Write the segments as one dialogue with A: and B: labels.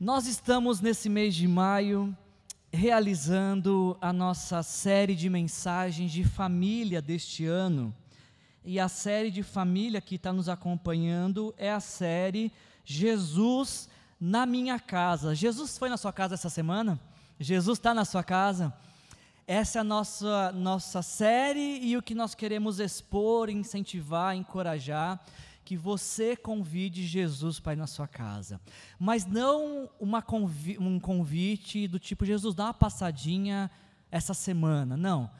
A: Nós estamos nesse mês de maio realizando a nossa série de mensagens de família deste ano. E a série de família que está nos acompanhando é a série Jesus na minha casa. Jesus foi na sua casa essa semana? Jesus está na sua casa? Essa é a nossa, nossa série e o que nós queremos expor, incentivar, encorajar que você convide Jesus para ir na sua casa. Mas não convi um convite do tipo, Jesus, dá uma passadinha essa semana. Não.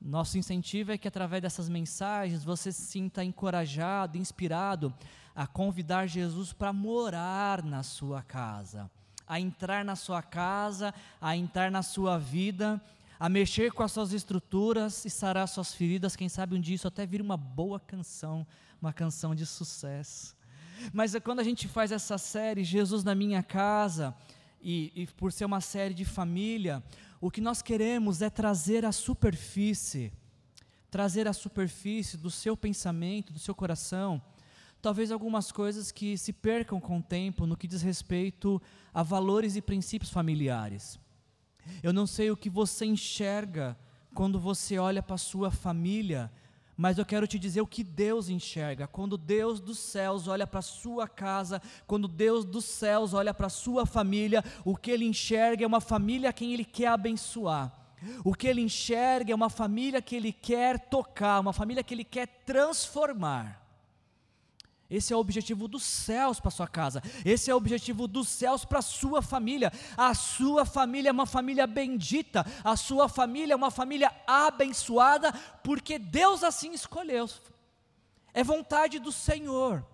A: Nosso incentivo é que através dessas mensagens você se sinta encorajado, inspirado a convidar Jesus para morar na sua casa, a entrar na sua casa, a entrar na sua vida, a mexer com as suas estruturas e sarar suas feridas. Quem sabe um dia isso até vira uma boa canção uma canção de sucesso. Mas é quando a gente faz essa série, Jesus na minha casa, e, e por ser uma série de família, o que nós queremos é trazer a superfície, trazer a superfície do seu pensamento, do seu coração, talvez algumas coisas que se percam com o tempo no que diz respeito a valores e princípios familiares. Eu não sei o que você enxerga quando você olha para a sua família mas eu quero te dizer o que Deus enxerga. Quando Deus dos céus olha para a sua casa, quando Deus dos céus olha para a sua família, o que ele enxerga é uma família a quem ele quer abençoar. O que ele enxerga é uma família que ele quer tocar, uma família que ele quer transformar. Esse é o objetivo dos céus para sua casa. Esse é o objetivo dos céus para sua família. A sua família é uma família bendita. A sua família é uma família abençoada, porque Deus assim escolheu. É vontade do Senhor.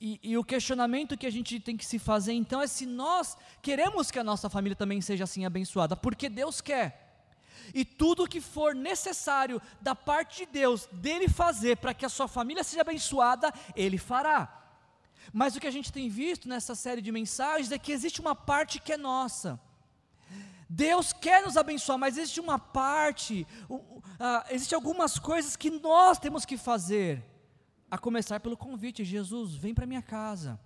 A: E, e, o questionamento que a gente tem que se fazer então é se nós queremos que a nossa família também seja assim abençoada, porque Deus quer e tudo o que for necessário da parte de Deus, dele fazer para que a sua família seja abençoada, ele fará. Mas o que a gente tem visto nessa série de mensagens é que existe uma parte que é nossa. Deus quer nos abençoar, mas existe uma parte, uh, uh, existe algumas coisas que nós temos que fazer. A começar pelo convite: Jesus, vem para minha casa,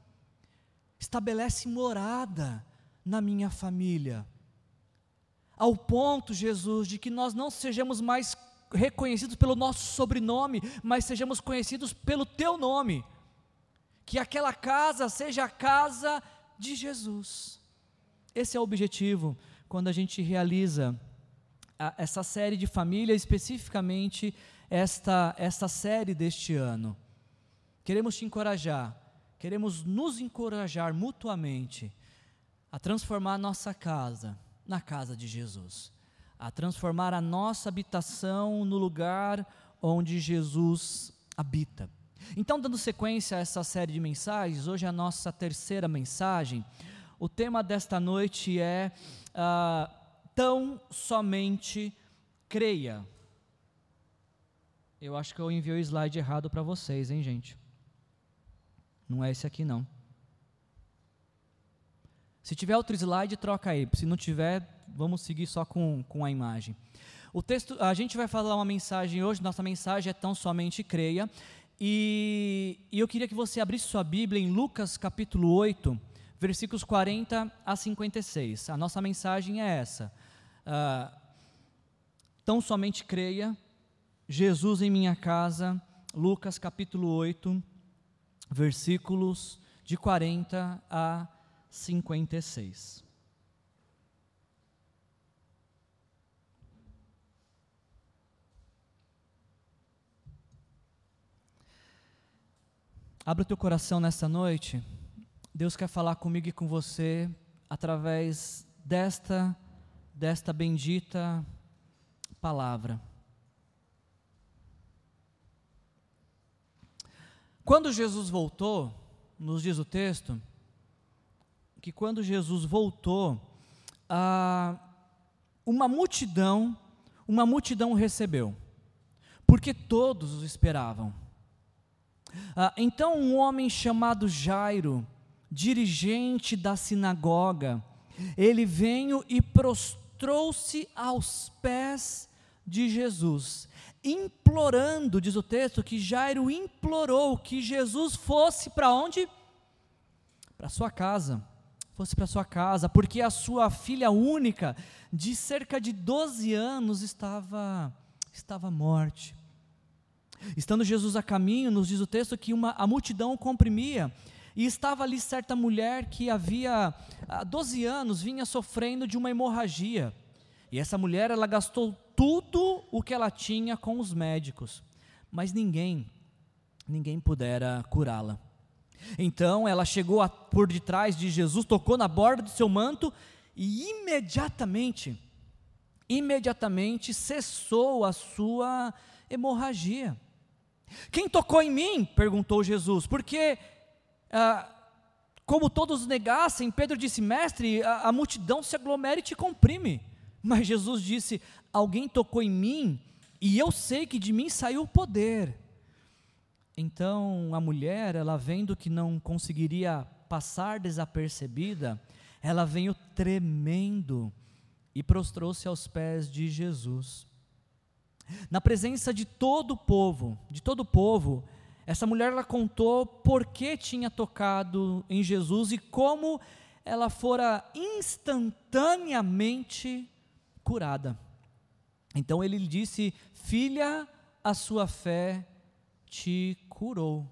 A: estabelece morada na minha família ao ponto, Jesus, de que nós não sejamos mais reconhecidos pelo nosso sobrenome, mas sejamos conhecidos pelo teu nome. Que aquela casa seja a casa de Jesus. Esse é o objetivo quando a gente realiza a, essa série de família, especificamente esta, esta série deste ano. Queremos te encorajar, queremos nos encorajar mutuamente a transformar a nossa casa na casa de Jesus, a transformar a nossa habitação no lugar onde Jesus habita. Então, dando sequência a essa série de mensagens, hoje é a nossa terceira mensagem. O tema desta noite é uh, Tão Somente Creia. Eu acho que eu enviei o slide errado para vocês, hein, gente? Não é esse aqui, não. Se tiver outro slide, troca aí. Se não tiver, vamos seguir só com, com a imagem. O texto, a gente vai falar uma mensagem hoje, nossa mensagem é tão somente creia. E, e eu queria que você abrisse sua Bíblia em Lucas capítulo 8, versículos 40 a 56. A nossa mensagem é essa. Uh, tão somente creia, Jesus em minha casa, Lucas capítulo 8, versículos de 40 a 56. 56. Abra o teu coração nessa noite. Deus quer falar comigo e com você através desta desta bendita palavra. Quando Jesus voltou, nos diz o texto, que quando Jesus voltou, ah, uma multidão, uma multidão o recebeu, porque todos o esperavam. Ah, então um homem chamado Jairo, dirigente da sinagoga, ele veio e prostrou-se aos pés de Jesus, implorando, diz o texto, que Jairo implorou que Jesus fosse para onde? Para sua casa fosse para sua casa, porque a sua filha única, de cerca de 12 anos, estava, estava morte. Estando Jesus a caminho, nos diz o texto que uma, a multidão o comprimia, e estava ali certa mulher que havia há 12 anos vinha sofrendo de uma hemorragia. E essa mulher, ela gastou tudo o que ela tinha com os médicos, mas ninguém, ninguém pudera curá-la. Então ela chegou a, por detrás de Jesus, tocou na borda do seu manto e imediatamente, imediatamente cessou a sua hemorragia. Quem tocou em mim? perguntou Jesus, porque, ah, como todos negassem, Pedro disse: Mestre, a, a multidão se aglomera e te comprime. Mas Jesus disse: Alguém tocou em mim e eu sei que de mim saiu o poder. Então a mulher, ela vendo que não conseguiria passar desapercebida, ela veio tremendo e prostrou-se aos pés de Jesus. Na presença de todo o povo, de todo o povo, essa mulher ela contou por que tinha tocado em Jesus e como ela fora instantaneamente curada. Então ele lhe disse: Filha, a sua fé te curou.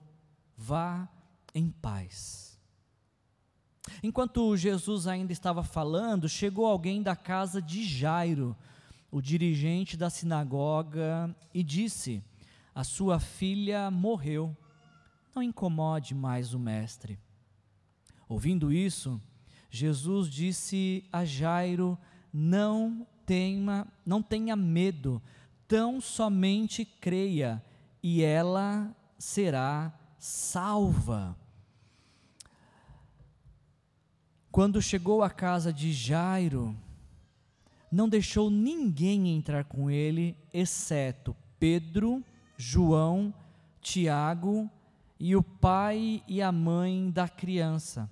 A: Vá em paz. Enquanto Jesus ainda estava falando, chegou alguém da casa de Jairo, o dirigente da sinagoga, e disse: A sua filha morreu. Não incomode mais o mestre. Ouvindo isso, Jesus disse a Jairo: Não tenha, não tenha medo, tão somente creia e ela será salva. Quando chegou à casa de Jairo, não deixou ninguém entrar com ele, exceto Pedro, João, Tiago e o pai e a mãe da criança.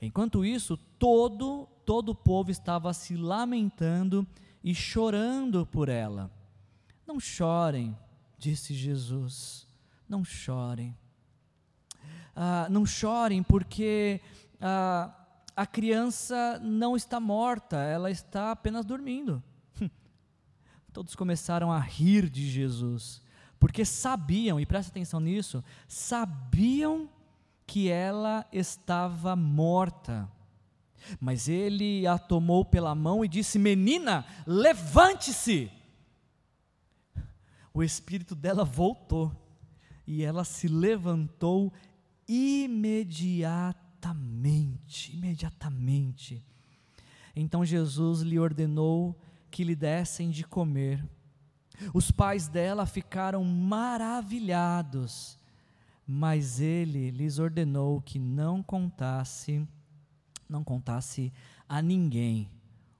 A: Enquanto isso, todo todo o povo estava se lamentando e chorando por ela. Não chorem, disse Jesus, não chorem. Ah, não chorem porque ah, a criança não está morta, ela está apenas dormindo. Todos começaram a rir de Jesus, porque sabiam, e presta atenção nisso, sabiam que ela estava morta. Mas ele a tomou pela mão e disse: Menina, levante-se o espírito dela voltou e ela se levantou imediatamente, imediatamente. Então Jesus lhe ordenou que lhe dessem de comer. Os pais dela ficaram maravilhados, mas ele lhes ordenou que não contasse, não contasse a ninguém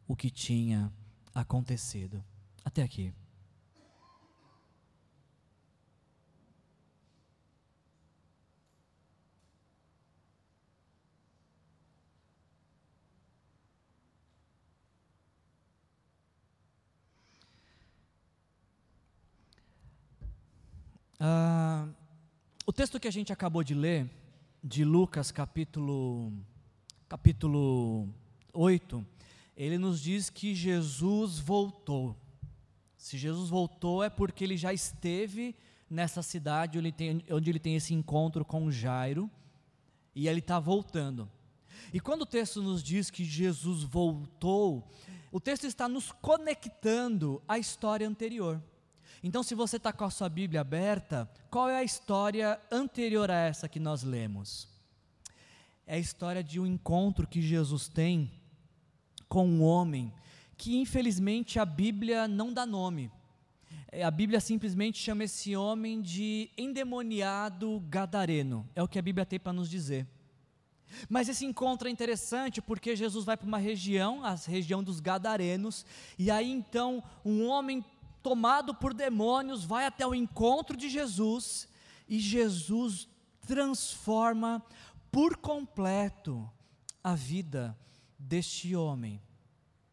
A: o que tinha acontecido. Até aqui. Ah, o texto que a gente acabou de ler, de Lucas capítulo, capítulo 8, ele nos diz que Jesus voltou. Se Jesus voltou é porque ele já esteve nessa cidade onde ele tem, onde ele tem esse encontro com Jairo, e ele está voltando. E quando o texto nos diz que Jesus voltou, o texto está nos conectando à história anterior. Então, se você está com a sua Bíblia aberta, qual é a história anterior a essa que nós lemos? É a história de um encontro que Jesus tem com um homem que, infelizmente, a Bíblia não dá nome. É, a Bíblia simplesmente chama esse homem de endemoniado gadareno. É o que a Bíblia tem para nos dizer. Mas esse encontro é interessante porque Jesus vai para uma região, a região dos Gadarenos, e aí então um homem tomado por demônios, vai até o encontro de Jesus e Jesus transforma por completo a vida deste homem.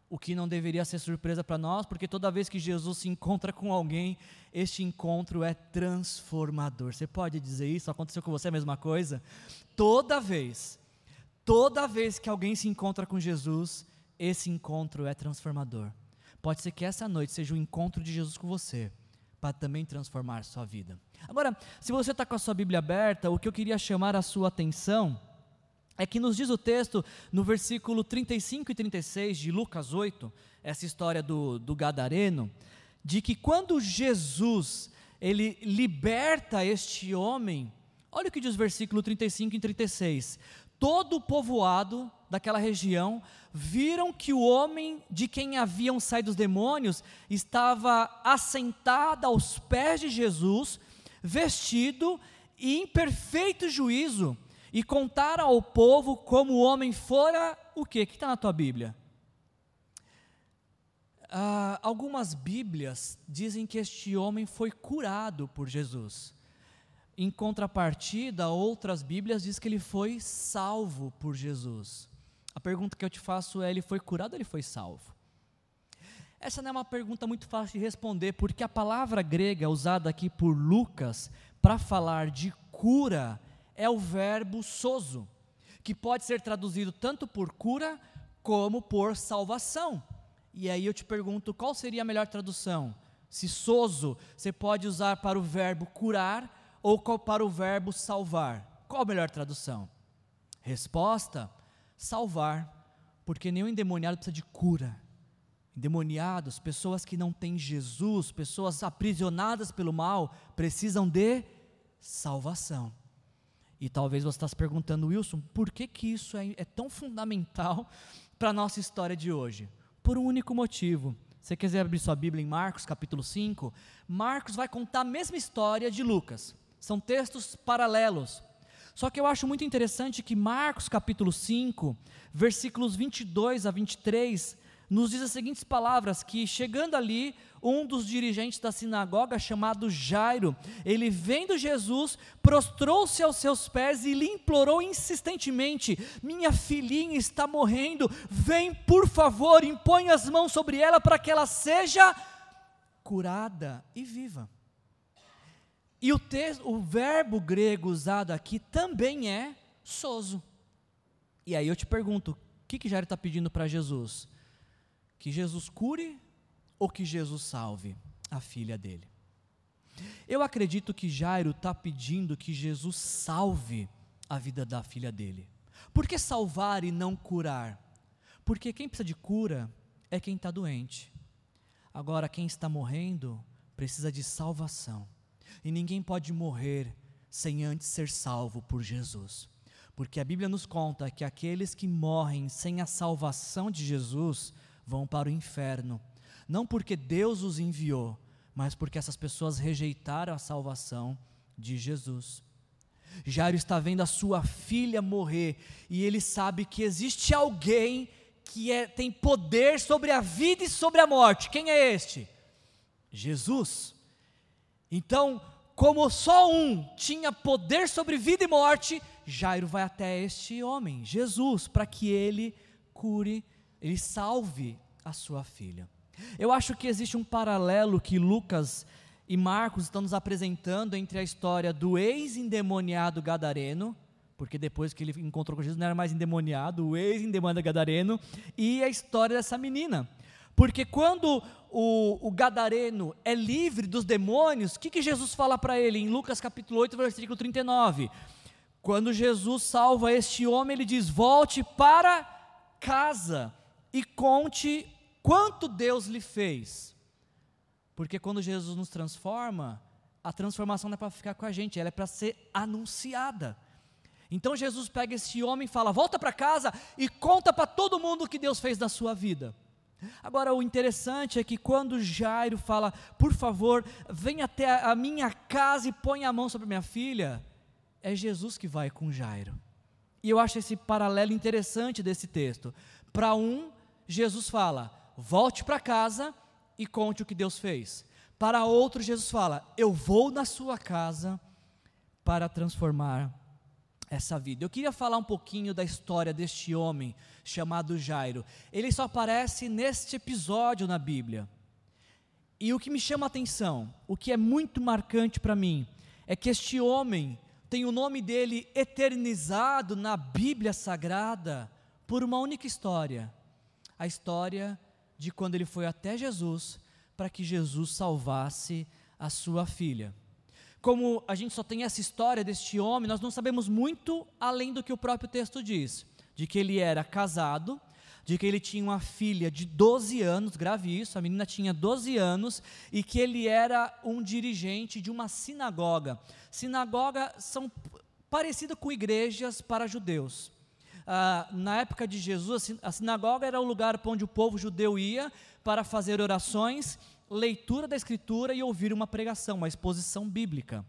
A: O que não deveria ser surpresa para nós, porque toda vez que Jesus se encontra com alguém, este encontro é transformador. Você pode dizer isso? Aconteceu com você a mesma coisa? Toda vez, Toda vez que alguém se encontra com Jesus, esse encontro é transformador. Pode ser que essa noite seja o encontro de Jesus com você, para também transformar sua vida. Agora, se você está com a sua Bíblia aberta, o que eu queria chamar a sua atenção é que nos diz o texto, no versículo 35 e 36 de Lucas 8, essa história do, do Gadareno, de que quando Jesus ele liberta este homem, olha o que diz o versículo 35 e 36. Todo o povoado daquela região viram que o homem de quem haviam saído os demônios estava assentado aos pés de Jesus, vestido e em perfeito juízo, e contaram ao povo como o homem fora o quê? Que está na tua Bíblia? Ah, algumas Bíblias dizem que este homem foi curado por Jesus. Em contrapartida, outras Bíblias dizem que ele foi salvo por Jesus. A pergunta que eu te faço é: ele foi curado ou ele foi salvo? Essa não é uma pergunta muito fácil de responder, porque a palavra grega usada aqui por Lucas para falar de cura é o verbo sozo, que pode ser traduzido tanto por cura como por salvação. E aí eu te pergunto, qual seria a melhor tradução? Se sozo você pode usar para o verbo curar ou para o verbo salvar? Qual a melhor tradução? Resposta: salvar, porque nenhum endemoniado precisa de cura. Endemoniados, pessoas que não têm Jesus, pessoas aprisionadas pelo mal, precisam de salvação. E talvez você está se perguntando, Wilson, por que, que isso é, é tão fundamental para a nossa história de hoje? Por um único motivo. Se você quiser abrir sua Bíblia em Marcos, capítulo 5, Marcos vai contar a mesma história de Lucas. São textos paralelos. Só que eu acho muito interessante que Marcos capítulo 5, versículos 22 a 23, nos diz as seguintes palavras: que chegando ali, um dos dirigentes da sinagoga, chamado Jairo, ele vendo Jesus, prostrou-se aos seus pés e lhe implorou insistentemente: Minha filhinha está morrendo, vem por favor, impõe as mãos sobre ela para que ela seja curada e viva. E o, texto, o verbo grego usado aqui também é soso. E aí eu te pergunto: o que, que Jairo está pedindo para Jesus? Que Jesus cure ou que Jesus salve a filha dele? Eu acredito que Jairo está pedindo que Jesus salve a vida da filha dele. Por que salvar e não curar? Porque quem precisa de cura é quem está doente. Agora, quem está morrendo precisa de salvação. E ninguém pode morrer sem antes ser salvo por Jesus. Porque a Bíblia nos conta que aqueles que morrem sem a salvação de Jesus vão para o inferno. Não porque Deus os enviou, mas porque essas pessoas rejeitaram a salvação de Jesus. Jairo está vendo a sua filha morrer e ele sabe que existe alguém que é, tem poder sobre a vida e sobre a morte. Quem é este? Jesus. Então, como só um tinha poder sobre vida e morte, Jairo vai até este homem, Jesus, para que ele cure, ele salve a sua filha. Eu acho que existe um paralelo que Lucas e Marcos estão nos apresentando entre a história do ex-endemoniado gadareno, porque depois que ele encontrou com Jesus não era mais endemoniado, o ex-endemoniado gadareno, e a história dessa menina. Porque quando o, o gadareno é livre dos demônios, o que, que Jesus fala para ele em Lucas capítulo 8, versículo 39? Quando Jesus salva este homem, ele diz: Volte para casa e conte quanto Deus lhe fez. Porque quando Jesus nos transforma, a transformação não é para ficar com a gente, ela é para ser anunciada. Então Jesus pega esse homem e fala: Volta para casa e conta para todo mundo o que Deus fez na sua vida. Agora, o interessante é que quando Jairo fala, por favor, venha até a minha casa e põe a mão sobre minha filha, é Jesus que vai com Jairo. E eu acho esse paralelo interessante desse texto. Para um, Jesus fala, volte para casa e conte o que Deus fez. Para outro, Jesus fala, eu vou na sua casa para transformar essa vida. Eu queria falar um pouquinho da história deste homem chamado Jairo. Ele só aparece neste episódio na Bíblia. E o que me chama a atenção, o que é muito marcante para mim, é que este homem, tem o nome dele eternizado na Bíblia Sagrada por uma única história: a história de quando ele foi até Jesus para que Jesus salvasse a sua filha. Como a gente só tem essa história deste homem, nós não sabemos muito além do que o próprio texto diz: de que ele era casado, de que ele tinha uma filha de 12 anos, grave isso, a menina tinha 12 anos, e que ele era um dirigente de uma sinagoga. Sinagoga são parecidas com igrejas para judeus. Ah, na época de Jesus, a sinagoga era o lugar onde o povo judeu ia para fazer orações, leitura da Escritura e ouvir uma pregação, uma exposição bíblica.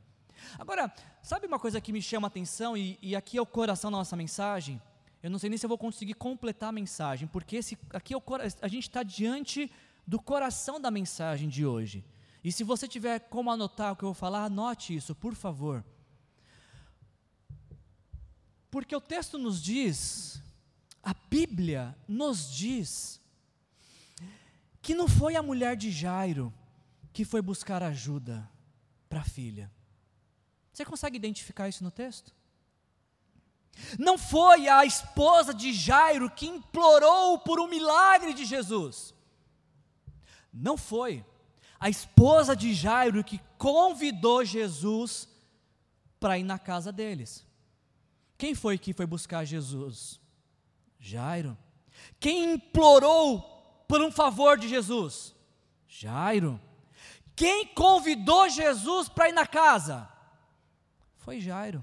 A: Agora, sabe uma coisa que me chama a atenção, e, e aqui é o coração da nossa mensagem? Eu não sei nem se eu vou conseguir completar a mensagem, porque esse, aqui é o, a gente está diante do coração da mensagem de hoje. E se você tiver como anotar o que eu vou falar, anote isso, por favor. Porque o texto nos diz, a Bíblia nos diz, que não foi a mulher de Jairo que foi buscar ajuda para a filha. Você consegue identificar isso no texto? Não foi a esposa de Jairo que implorou por um milagre de Jesus. Não foi a esposa de Jairo que convidou Jesus para ir na casa deles. Quem foi que foi buscar Jesus? Jairo. Quem implorou por um favor de Jesus? Jairo. Quem convidou Jesus para ir na casa? Foi Jairo.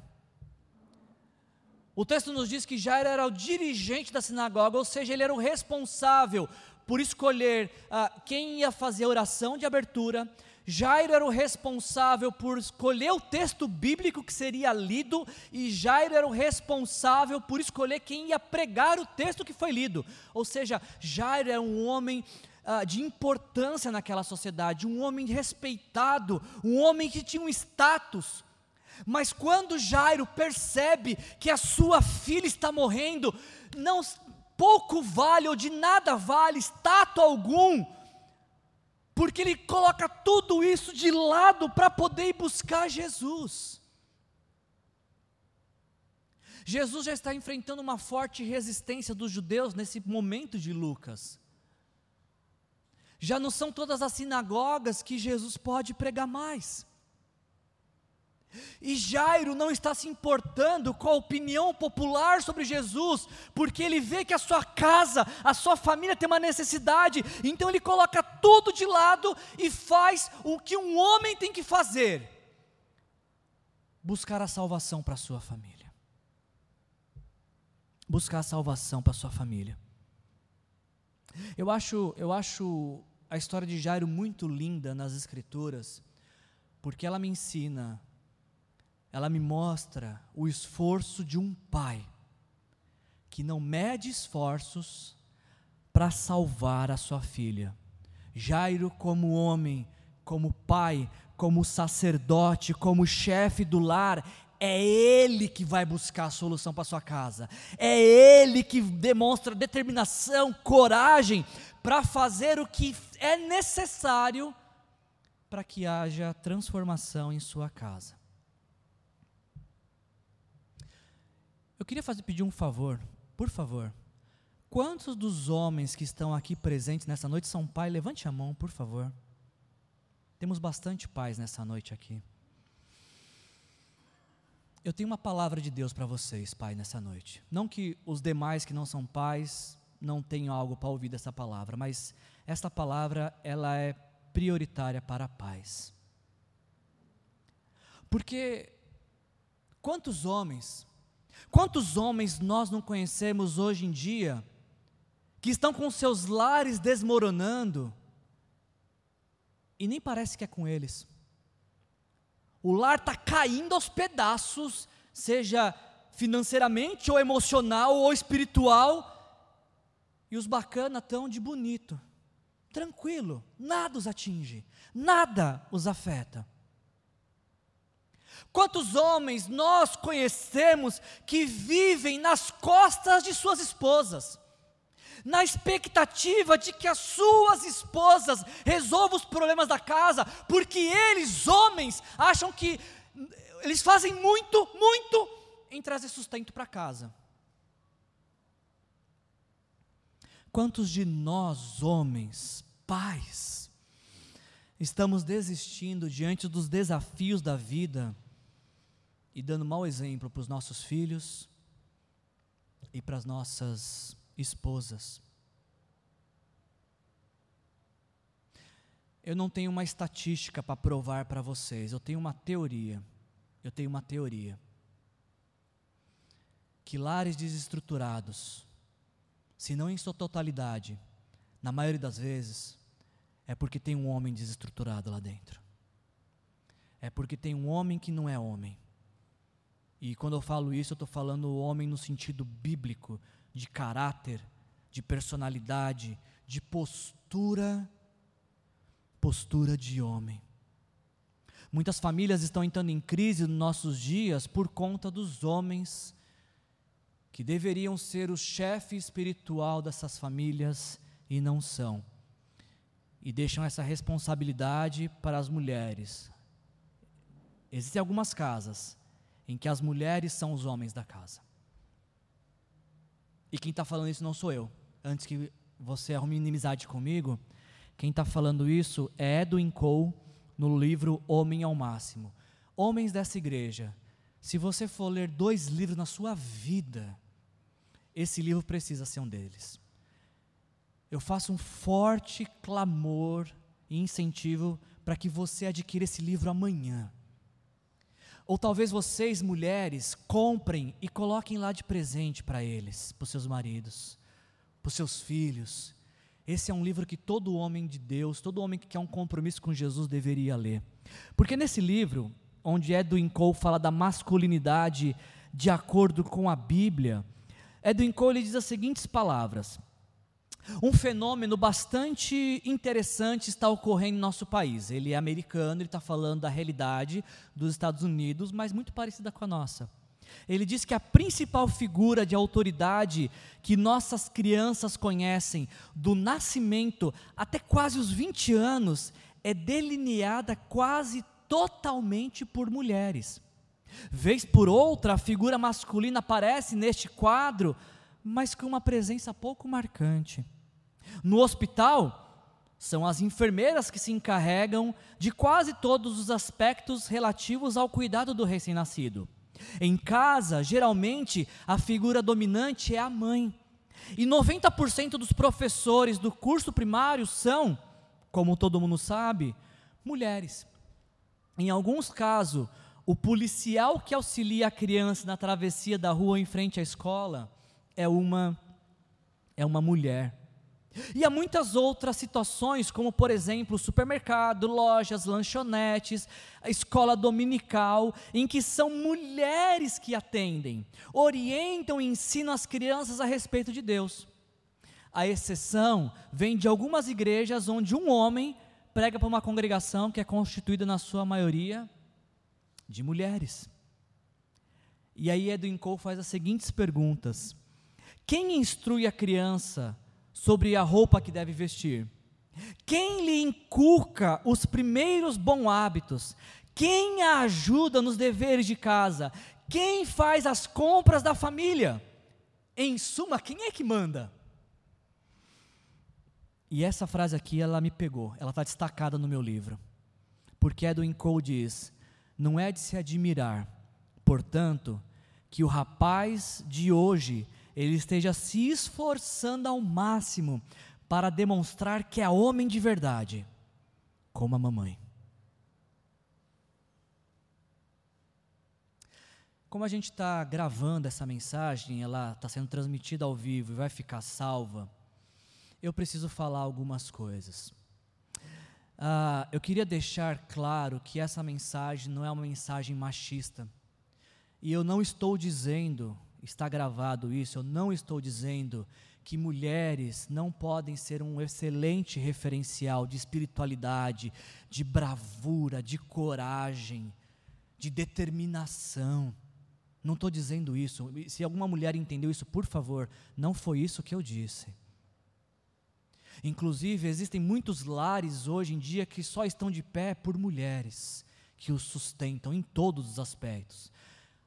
A: O texto nos diz que Jairo era o dirigente da sinagoga, ou seja, ele era o responsável por escolher uh, quem ia fazer a oração de abertura. Jairo era o responsável por escolher o texto bíblico que seria lido, e Jairo era o responsável por escolher quem ia pregar o texto que foi lido. Ou seja, Jairo era um homem uh, de importância naquela sociedade, um homem respeitado, um homem que tinha um status. Mas quando Jairo percebe que a sua filha está morrendo, não pouco vale ou de nada vale status algum, porque ele coloca tudo isso de lado para poder ir buscar Jesus. Jesus já está enfrentando uma forte resistência dos judeus nesse momento de Lucas. Já não são todas as sinagogas que Jesus pode pregar mais. E Jairo não está se importando com a opinião popular sobre Jesus, porque ele vê que a sua casa, a sua família tem uma necessidade, então ele coloca tudo de lado e faz o que um homem tem que fazer: buscar a salvação para a sua família. Buscar a salvação para a sua família. Eu acho, eu acho a história de Jairo muito linda nas Escrituras, porque ela me ensina ela me mostra o esforço de um pai que não mede esforços para salvar a sua filha. Jairo, como homem, como pai, como sacerdote, como chefe do lar, é ele que vai buscar a solução para sua casa. É ele que demonstra determinação, coragem para fazer o que é necessário para que haja transformação em sua casa. Eu queria fazer, pedir um favor, por favor. Quantos dos homens que estão aqui presentes nessa noite são pai? Levante a mão, por favor. Temos bastante pais nessa noite aqui. Eu tenho uma palavra de Deus para vocês, pai, nessa noite. Não que os demais que não são pais não tenham algo para ouvir dessa palavra, mas esta palavra ela é prioritária para pais. Porque quantos homens Quantos homens nós não conhecemos hoje em dia que estão com seus lares desmoronando e nem parece que é com eles? O lar está caindo aos pedaços, seja financeiramente ou emocional ou espiritual, e os bacana estão de bonito, tranquilo, nada os atinge, nada os afeta. Quantos homens nós conhecemos que vivem nas costas de suas esposas, na expectativa de que as suas esposas resolvam os problemas da casa, porque eles, homens, acham que eles fazem muito, muito em trazer sustento para casa. Quantos de nós, homens, pais, estamos desistindo diante dos desafios da vida e dando mau exemplo para os nossos filhos e para as nossas esposas? Eu não tenho uma estatística para provar para vocês, eu tenho uma teoria. Eu tenho uma teoria. Que lares desestruturados, se não em sua totalidade, na maioria das vezes, é porque tem um homem desestruturado lá dentro. É porque tem um homem que não é homem. E quando eu falo isso, eu estou falando homem no sentido bíblico, de caráter, de personalidade, de postura postura de homem. Muitas famílias estão entrando em crise nos nossos dias por conta dos homens que deveriam ser o chefe espiritual dessas famílias e não são. E deixam essa responsabilidade para as mulheres. Existem algumas casas em que as mulheres são os homens da casa. E quem está falando isso não sou eu. Antes que você arrume inimizade comigo, quem está falando isso é Edwin Cole, no livro Homem ao Máximo. Homens dessa igreja, se você for ler dois livros na sua vida, esse livro precisa ser um deles. Eu faço um forte clamor e incentivo para que você adquira esse livro amanhã. Ou talvez vocês, mulheres, comprem e coloquem lá de presente para eles, para os seus maridos, para os seus filhos, esse é um livro que todo homem de Deus, todo homem que quer um compromisso com Jesus deveria ler. Porque nesse livro, onde Edwin Cole fala da masculinidade de acordo com a Bíblia, Edwin Cole diz as seguintes palavras: Um fenômeno bastante interessante está ocorrendo em nosso país. Ele é americano, ele está falando da realidade dos Estados Unidos, mas muito parecida com a nossa. Ele diz que a principal figura de autoridade que nossas crianças conhecem, do nascimento até quase os 20 anos, é delineada quase totalmente por mulheres. Vez por outra, a figura masculina aparece neste quadro, mas com uma presença pouco marcante. No hospital, são as enfermeiras que se encarregam de quase todos os aspectos relativos ao cuidado do recém-nascido. Em casa, geralmente, a figura dominante é a mãe. E 90% dos professores do curso primário são, como todo mundo sabe, mulheres. Em alguns casos, o policial que auxilia a criança na travessia da rua em frente à escola é uma é uma mulher. E há muitas outras situações, como por exemplo, supermercado, lojas, lanchonetes, a escola dominical, em que são mulheres que atendem, orientam e ensinam as crianças a respeito de Deus. A exceção vem de algumas igrejas onde um homem prega para uma congregação que é constituída na sua maioria de mulheres. E aí Edwin Cole faz as seguintes perguntas: Quem instrui a criança sobre a roupa que deve vestir? Quem lhe inculca os primeiros bons hábitos? Quem a ajuda nos deveres de casa? Quem faz as compras da família? Em suma, quem é que manda? E essa frase aqui, ela me pegou, ela está destacada no meu livro. Porque Edwin Cole diz: Não é de se admirar, portanto, que o rapaz de hoje ele esteja se esforçando ao máximo para demonstrar que é homem de verdade, como a mamãe. Como a gente está gravando essa mensagem, ela está sendo transmitida ao vivo e vai ficar salva, eu preciso falar algumas coisas. Ah, eu queria deixar claro que essa mensagem não é uma mensagem machista. E eu não estou dizendo está gravado isso, eu não estou dizendo que mulheres não podem ser um excelente referencial de espiritualidade, de bravura, de coragem, de determinação. Não estou dizendo isso. Se alguma mulher entendeu isso, por favor, não foi isso que eu disse. Inclusive, existem muitos lares hoje em dia que só estão de pé por mulheres que os sustentam em todos os aspectos.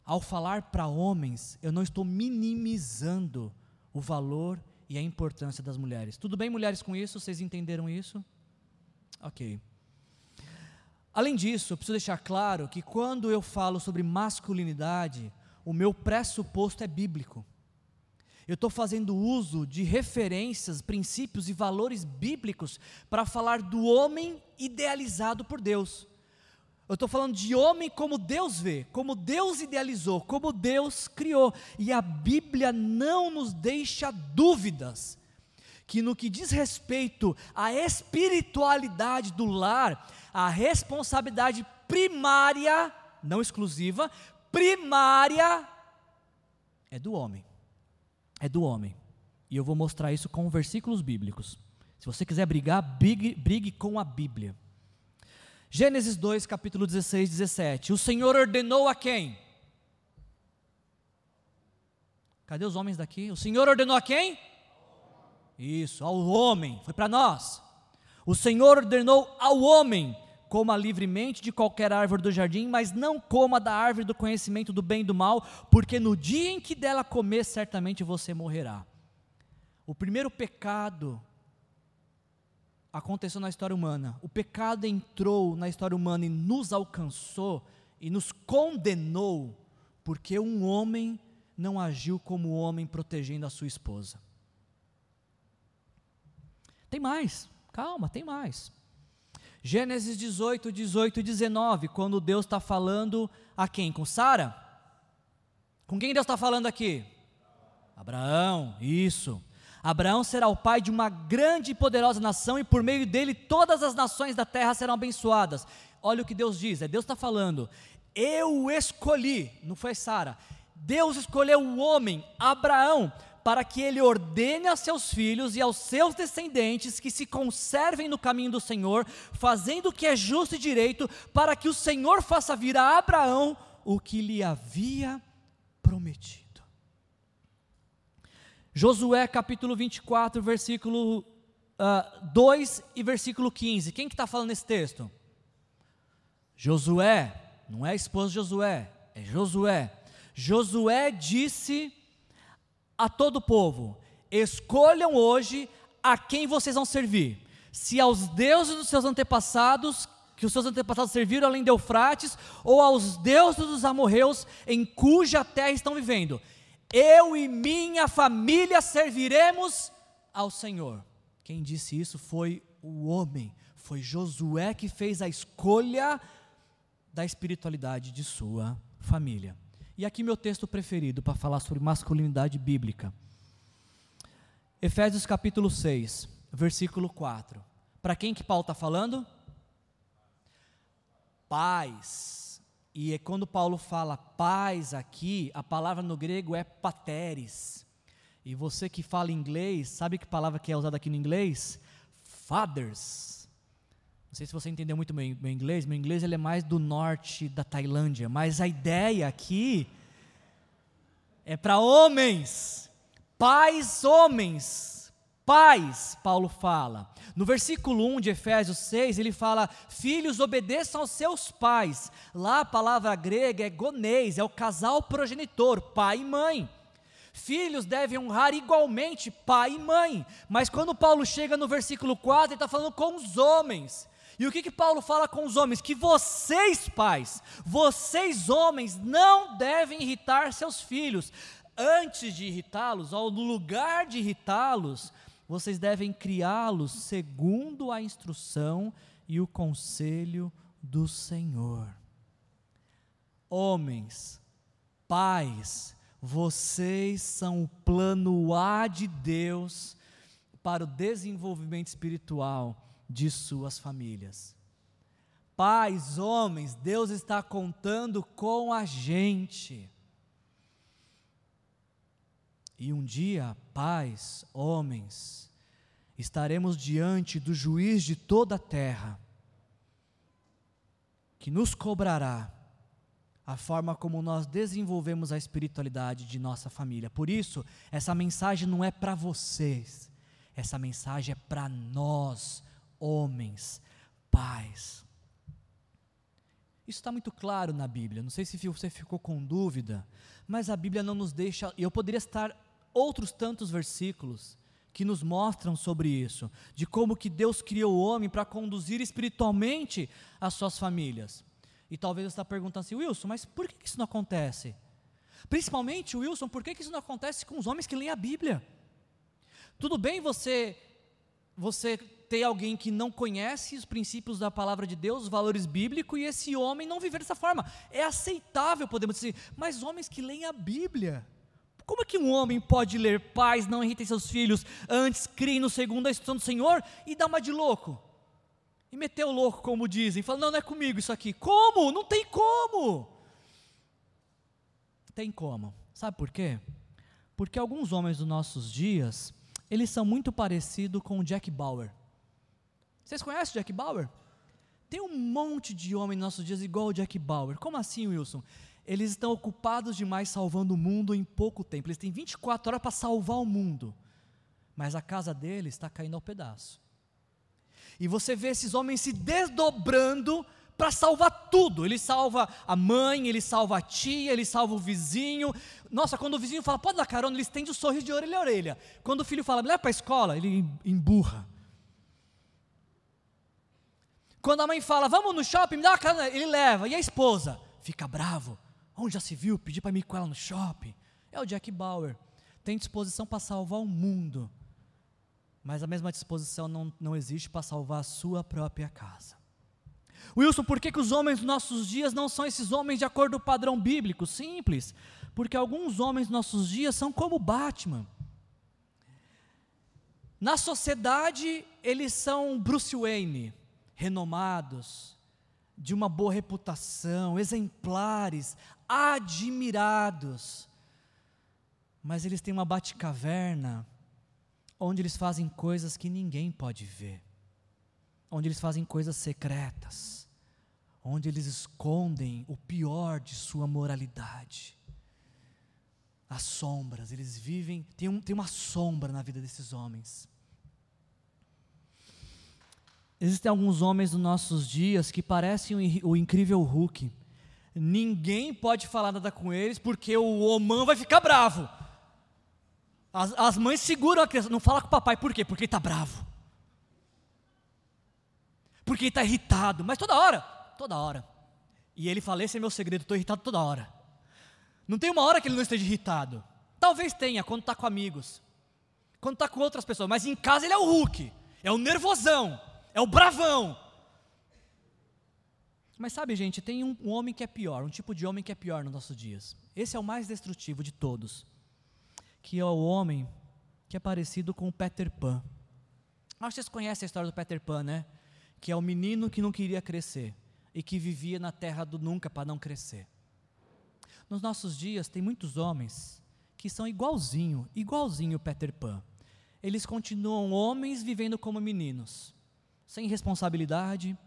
A: Ao falar para homens, eu não estou minimizando o valor e a importância das mulheres. Tudo bem, mulheres, com isso? Vocês entenderam isso? Ok. Além disso, eu preciso deixar claro que quando eu falo sobre masculinidade, o meu pressuposto é bíblico. Eu estou fazendo uso de referências, princípios e valores bíblicos para falar do homem idealizado por Deus. Eu estou falando de homem como Deus vê, como Deus idealizou, como Deus criou. E a Bíblia não nos deixa dúvidas que no que diz respeito à espiritualidade do lar, a responsabilidade primária, não exclusiva, primária é do homem. É do homem. E eu vou mostrar isso com versículos bíblicos. Se você quiser brigar, brigue, brigue com a Bíblia. Gênesis 2, capítulo 16, 17. O Senhor ordenou a quem? Cadê os homens daqui? O Senhor ordenou a quem? Isso, ao homem, foi para nós. O Senhor ordenou ao homem: coma livremente de qualquer árvore do jardim, mas não coma da árvore do conhecimento do bem e do mal, porque no dia em que dela comer, certamente você morrerá. O primeiro pecado aconteceu na história humana. O pecado entrou na história humana e nos alcançou e nos condenou, porque um homem não agiu como homem protegendo a sua esposa. Tem mais, calma, tem mais. Gênesis 18, 18 e 19, quando Deus está falando a quem? Com Sara? Com quem Deus está falando aqui? Abraão, isso. Abraão será o pai de uma grande e poderosa nação, e por meio dele todas as nações da terra serão abençoadas. Olha o que Deus diz: é Deus está falando, eu escolhi, não foi Sara. Deus escolheu o homem, Abraão, para que ele ordene a seus filhos e aos seus descendentes que se conservem no caminho do Senhor, fazendo o que é justo e direito, para que o Senhor faça vir a Abraão o que lhe havia prometido. Josué capítulo 24, versículo uh, ah, 2 e versículo 15. Quem que está falando esse texto? Josué, não é a esposa de Josué, é Josué. Josué disse a todo o povo: escolham hoje a quem vocês vão servir. Se aos deuses dos seus antepassados, que os seus antepassados serviram além de Eufrates, ou aos deuses dos amorreus em cuja terra estão vivendo eu e minha família serviremos ao Senhor. Quem disse isso foi o homem, foi Josué que fez a escolha da espiritualidade de sua família. E aqui meu texto preferido para falar sobre masculinidade bíblica. Efésios capítulo 6, versículo 4. Para quem que Paulo está falando? Pais e é quando Paulo fala paz aqui, a palavra no grego é pateres. E você que fala inglês, sabe que palavra que é usada aqui no inglês? Fathers. Não sei se você entendeu muito meu, meu inglês, meu inglês ele é mais do norte da Tailândia, mas a ideia aqui é para homens, pais homens, Pais, Paulo fala. No versículo 1 de Efésios 6, ele fala: Filhos, obedeçam aos seus pais. Lá a palavra grega é gonês, é o casal progenitor, pai e mãe. Filhos devem honrar igualmente pai e mãe. Mas quando Paulo chega no versículo 4, ele está falando com os homens. E o que, que Paulo fala com os homens? Que vocês, pais, vocês, homens, não devem irritar seus filhos. Antes de irritá-los, ou no lugar de irritá-los, vocês devem criá-los segundo a instrução e o conselho do Senhor. Homens, pais, vocês são o plano A de Deus para o desenvolvimento espiritual de suas famílias. Pais, homens, Deus está contando com a gente. E um dia, pais, homens, estaremos diante do juiz de toda a terra, que nos cobrará a forma como nós desenvolvemos a espiritualidade de nossa família. Por isso, essa mensagem não é para vocês, essa mensagem é para nós, homens, pais. Isso está muito claro na Bíblia. Não sei se você ficou com dúvida, mas a Bíblia não nos deixa. Eu poderia estar outros tantos versículos que nos mostram sobre isso, de como que Deus criou o homem para conduzir espiritualmente as suas famílias. E talvez você está perguntando assim, Wilson, mas por que isso não acontece? Principalmente, Wilson, por que isso não acontece com os homens que leem a Bíblia? Tudo bem você você ter alguém que não conhece os princípios da palavra de Deus, os valores bíblicos, e esse homem não viver dessa forma. É aceitável, podemos dizer, mas homens que leem a Bíblia. Como é que um homem pode ler pais, não irritem seus filhos, antes criem no segundo a instrução do Senhor e dá uma de louco? E meter o louco, como dizem, fala, não, não é comigo isso aqui. Como? Não tem como. Tem como. Sabe por quê? Porque alguns homens dos nossos dias, eles são muito parecidos com o Jack Bauer. Vocês conhecem o Jack Bauer? Tem um monte de homem nos nossos dias igual o Jack Bauer. Como assim, Wilson? Eles estão ocupados demais salvando o mundo em pouco tempo. Eles têm 24 horas para salvar o mundo. Mas a casa deles está caindo ao pedaço. E você vê esses homens se desdobrando para salvar tudo. Ele salva a mãe, ele salva a tia, ele salva o vizinho. Nossa, quando o vizinho fala, pode dar carona, ele estende o sorriso de orelha a orelha. Quando o filho fala, leva para a escola, ele emburra. Quando a mãe fala, vamos no shopping, me dá uma carona, ele leva. E a esposa fica bravo. Onde já se viu pedir para ir com ela no shopping? É o Jack Bauer. Tem disposição para salvar o mundo. Mas a mesma disposição não, não existe para salvar a sua própria casa. Wilson, por que, que os homens dos nossos dias não são esses homens de acordo com o padrão bíblico? Simples, porque alguns homens dos nossos dias são como Batman. Na sociedade, eles são Bruce Wayne, renomados, de uma boa reputação, exemplares, admirados. Mas eles têm uma bate-caverna onde eles fazem coisas que ninguém pode ver onde eles fazem coisas secretas, onde eles escondem o pior de sua moralidade. As sombras, eles vivem, tem, um, tem uma sombra na vida desses homens. Existem alguns homens dos nossos dias que parecem o, o incrível Hulk. Ninguém pode falar nada com eles porque o Oman vai ficar bravo. As, as mães seguram a criança, não fala com o papai, por quê? Porque ele está bravo porque ele está irritado, mas toda hora, toda hora. E ele fala: esse é meu segredo, estou irritado toda hora. Não tem uma hora que ele não esteja irritado. Talvez tenha quando está com amigos, quando está com outras pessoas, mas em casa ele é o Hulk, é o nervosão, é o bravão. Mas sabe, gente, tem um, homem que é pior, um tipo de homem que é pior nos nossos dias. Esse é o mais destrutivo de todos, que é o homem que é parecido com o Peter Pan. Acho que vocês conhecem a história do Peter Pan, né? que é o menino que não queria crescer e que vivia na terra do nunca para não crescer. Nos nossos dias tem muitos homens que são igualzinho, igualzinho Peter Pan. Eles continuam homens vivendo como meninos, sem responsabilidade,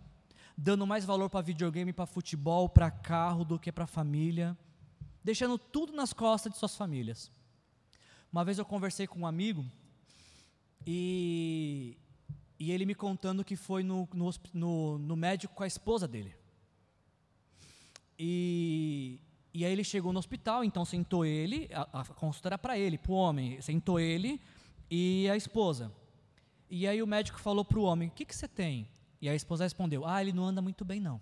A: dando mais valor para videogame, para futebol, para carro do que para família, deixando tudo nas costas de suas famílias. Uma vez eu conversei com um amigo e e ele me contando que foi no, no, no, no médico com a esposa dele. E, e aí ele chegou no hospital, então sentou ele, a, a consulta era para ele, para o homem, sentou ele e a esposa. E aí o médico falou para o homem: O que, que você tem? E a esposa respondeu: Ah, ele não anda muito bem, não.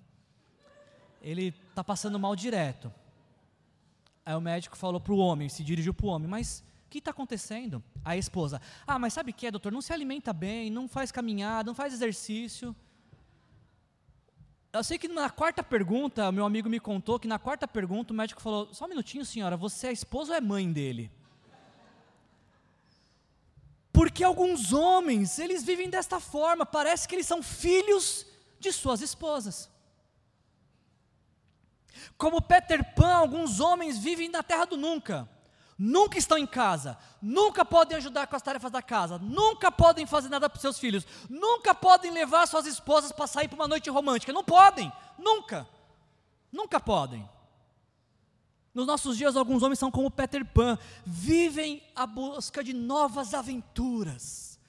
A: Ele está passando mal direto. Aí o médico falou para o homem, se dirigiu para o homem: Mas o que está acontecendo? A esposa, ah, mas sabe o que é, doutor? Não se alimenta bem, não faz caminhada, não faz exercício. Eu sei que na quarta pergunta, meu amigo me contou que na quarta pergunta o médico falou: só um minutinho, senhora, você é esposa ou é mãe dele? Porque alguns homens, eles vivem desta forma, parece que eles são filhos de suas esposas. Como Peter Pan, alguns homens vivem na terra do nunca nunca estão em casa, nunca podem ajudar com as tarefas da casa, nunca podem fazer nada para seus filhos, nunca podem levar suas esposas para sair para uma noite romântica, não podem, nunca, nunca podem. Nos nossos dias, alguns homens são como Peter Pan, vivem à busca de novas aventuras.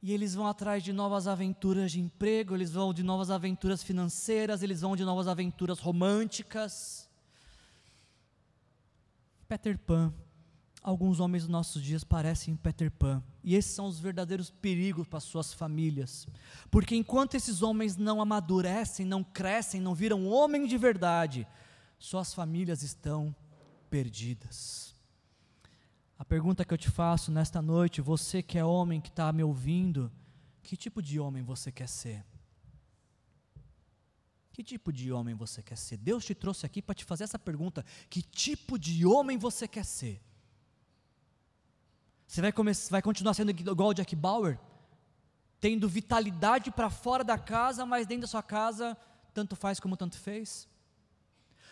A: E eles vão atrás de novas aventuras de emprego, eles vão de novas aventuras financeiras, eles vão de novas aventuras românticas. Peter Pan. Alguns homens dos nossos dias parecem Peter Pan. E esses são os verdadeiros perigos para suas famílias. Porque enquanto esses homens não amadurecem, não crescem, não viram homem de verdade, suas famílias estão perdidas. A pergunta que eu te faço nesta noite, você que é homem que está me ouvindo, que tipo de homem você quer ser? Que tipo de homem você quer ser? Deus te trouxe aqui para te fazer essa pergunta: que tipo de homem você quer ser? Você vai, começar, vai continuar sendo igual o Jack Bauer? Tendo vitalidade para fora da casa, mas dentro da sua casa, tanto faz como tanto fez?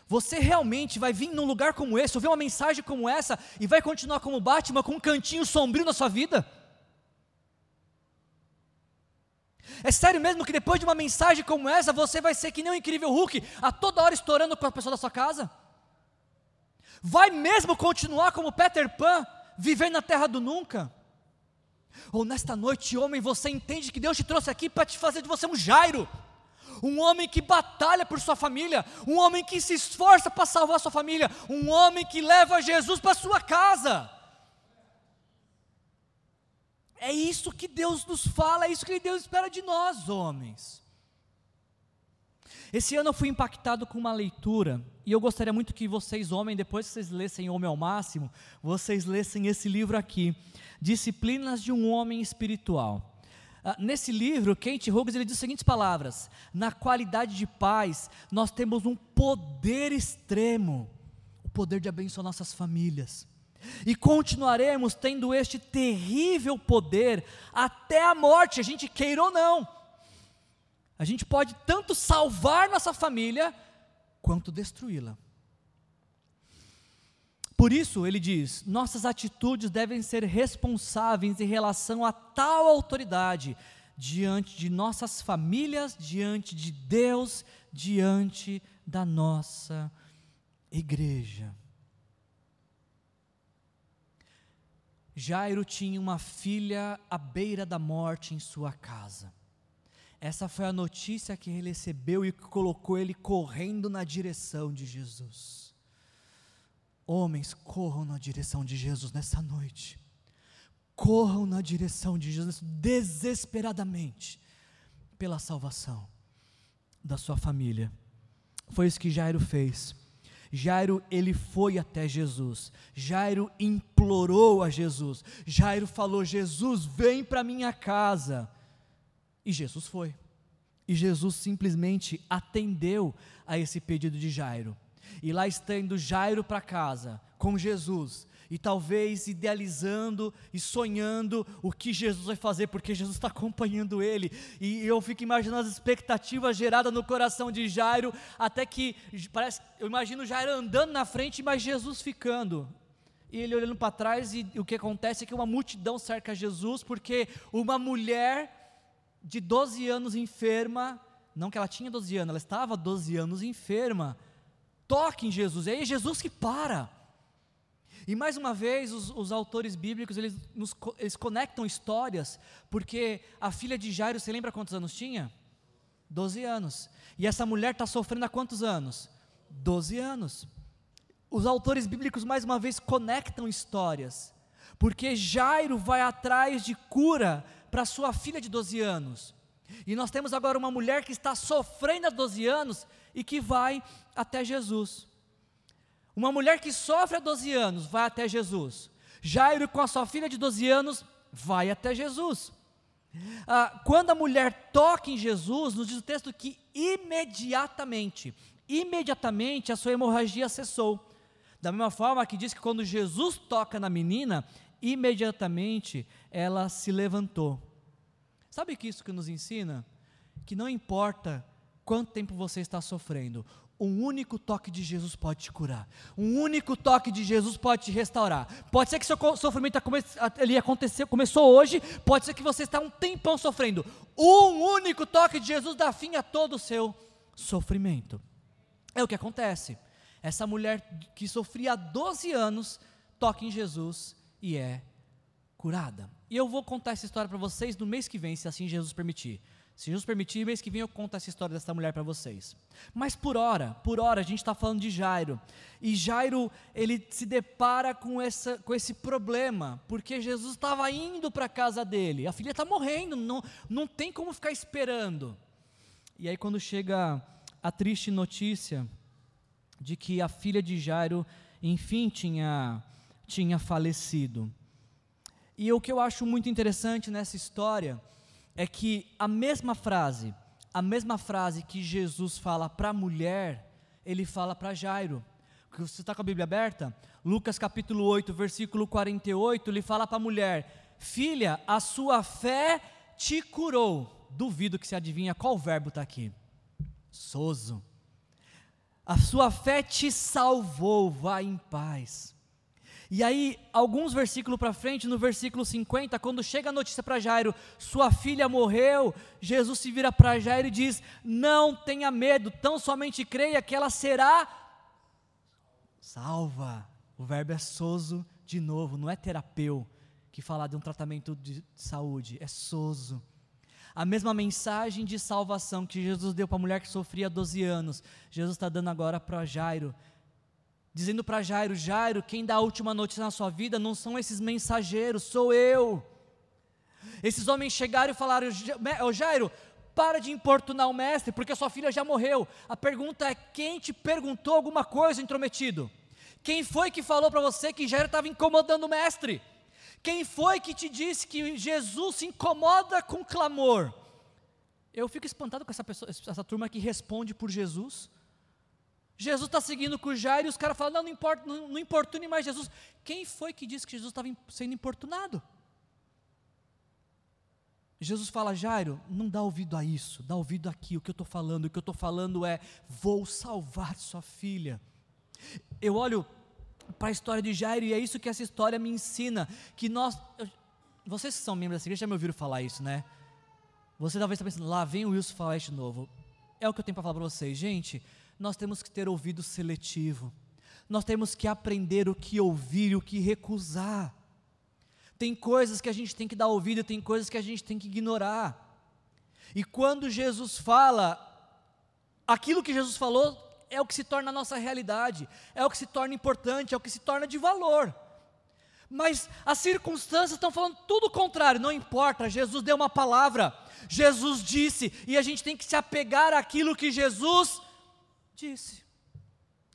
A: Você realmente vai vir num lugar como esse, ouvir uma mensagem como essa, e vai continuar como Batman com um cantinho sombrio na sua vida? É sério mesmo que depois de uma mensagem como essa, você vai ser que nem um incrível Hulk, a toda hora estourando com a pessoa da sua casa? Vai mesmo continuar como Peter Pan, vivendo na terra do nunca? Ou nesta noite, homem, você entende que Deus te trouxe aqui para te fazer de você um Jairo? Um homem que batalha por sua família, um homem que se esforça para salvar sua família, um homem que leva Jesus para sua casa. É isso que Deus nos fala, é isso que Deus espera de nós, homens. Esse ano eu fui impactado com uma leitura, e eu gostaria muito que vocês, homens, depois que vocês lessem Homem ao Máximo, vocês lessem esse livro aqui, Disciplinas de um Homem Espiritual. Ah, nesse livro, Kent Hughes ele diz as seguintes palavras: Na qualidade de paz, nós temos um poder extremo, o poder de abençoar nossas famílias. E continuaremos tendo este terrível poder até a morte, a gente queira ou não. A gente pode tanto salvar nossa família, quanto destruí-la. Por isso, ele diz: nossas atitudes devem ser responsáveis em relação a tal autoridade, diante de nossas famílias, diante de Deus, diante da nossa igreja. Jairo tinha uma filha à beira da morte em sua casa. Essa foi a notícia que ele recebeu e que colocou ele correndo na direção de Jesus. Homens, corram na direção de Jesus nessa noite. Corram na direção de Jesus desesperadamente pela salvação da sua família. Foi isso que Jairo fez. Jairo, ele foi até Jesus. Jairo implorou a Jesus. Jairo falou: Jesus, vem para minha casa. E Jesus foi. E Jesus simplesmente atendeu a esse pedido de Jairo e lá está indo Jairo para casa com Jesus, e talvez idealizando e sonhando o que Jesus vai fazer, porque Jesus está acompanhando ele, e eu fico imaginando as expectativas geradas no coração de Jairo, até que parece, eu imagino Jairo andando na frente, mas Jesus ficando, e ele olhando para trás, e o que acontece é que uma multidão cerca Jesus, porque uma mulher de 12 anos enferma, não que ela tinha 12 anos, ela estava 12 anos enferma, toque em Jesus, é Jesus que para. E mais uma vez, os, os autores bíblicos, eles, nos, eles conectam histórias, porque a filha de Jairo, você lembra quantos anos tinha? Doze anos. E essa mulher está sofrendo há quantos anos? Doze anos. Os autores bíblicos, mais uma vez, conectam histórias, porque Jairo vai atrás de cura para sua filha de 12 anos. E nós temos agora uma mulher que está sofrendo há 12 anos e que vai até Jesus. Uma mulher que sofre há 12 anos vai até Jesus. Jairo, com a sua filha de 12 anos, vai até Jesus. Ah, quando a mulher toca em Jesus, nos diz o texto que imediatamente, imediatamente a sua hemorragia cessou. Da mesma forma que diz que quando Jesus toca na menina, imediatamente ela se levantou. Sabe que isso que nos ensina? Que não importa quanto tempo você está sofrendo, um único toque de Jesus pode te curar. Um único toque de Jesus pode te restaurar. Pode ser que seu sofrimento ele aconteceu, começou hoje, pode ser que você está um tempão sofrendo. Um único toque de Jesus dá fim a todo o seu sofrimento. É o que acontece. Essa mulher que sofria há 12 anos toca em Jesus e é curada. E eu vou contar essa história para vocês no mês que vem, se assim Jesus permitir. Se Jesus permitir, mês que vem eu conto essa história dessa mulher para vocês. Mas por hora, por hora, a gente está falando de Jairo. E Jairo, ele se depara com, essa, com esse problema, porque Jesus estava indo para a casa dele. A filha está morrendo, não, não tem como ficar esperando. E aí, quando chega a triste notícia de que a filha de Jairo, enfim, tinha, tinha falecido. E o que eu acho muito interessante nessa história é que a mesma frase, a mesma frase que Jesus fala para a mulher, ele fala para Jairo. Você está com a Bíblia aberta? Lucas capítulo 8, versículo 48, ele fala para a mulher: Filha, a sua fé te curou. Duvido que se adivinha qual verbo está aqui. Soso. A sua fé te salvou, vá em paz. E aí, alguns versículos para frente, no versículo 50, quando chega a notícia para Jairo, sua filha morreu, Jesus se vira para Jairo e diz: Não tenha medo, tão somente creia que ela será salva. O verbo é soso de novo, não é terapeu que fala de um tratamento de saúde, é soso. A mesma mensagem de salvação que Jesus deu para a mulher que sofria 12 anos, Jesus está dando agora para Jairo dizendo para Jairo: Jairo, quem dá a última notícia na sua vida não são esses mensageiros, sou eu. Esses homens chegaram e falaram: Jairo, para de importunar o mestre, porque a sua filha já morreu. A pergunta é: quem te perguntou alguma coisa, intrometido? Quem foi que falou para você que Jairo estava incomodando o mestre? Quem foi que te disse que Jesus se incomoda com clamor? Eu fico espantado com essa, pessoa, essa turma que responde por Jesus. Jesus está seguindo com Jairo e os caras falam: não, não importa, não, não importune mais Jesus. Quem foi que disse que Jesus estava sendo importunado? Jesus fala, Jairo, não dá ouvido a isso, dá ouvido aqui, o que eu estou falando, o que eu estou falando é, vou salvar sua filha. Eu olho para a história de Jairo e é isso que essa história me ensina, que nós, vocês que são membros dessa igreja já me ouviram falar isso, né? Você talvez está pensando, lá vem o Wilson falar de novo. É o que eu tenho para falar para vocês, gente, nós temos que ter ouvido seletivo. Nós temos que aprender o que ouvir e o que recusar. Tem coisas que a gente tem que dar ouvido, tem coisas que a gente tem que ignorar. E quando Jesus fala, aquilo que Jesus falou é o que se torna a nossa realidade, é o que se torna importante, é o que se torna de valor. Mas as circunstâncias estão falando tudo o contrário, não importa, Jesus deu uma palavra, Jesus disse, e a gente tem que se apegar àquilo que Jesus Disse.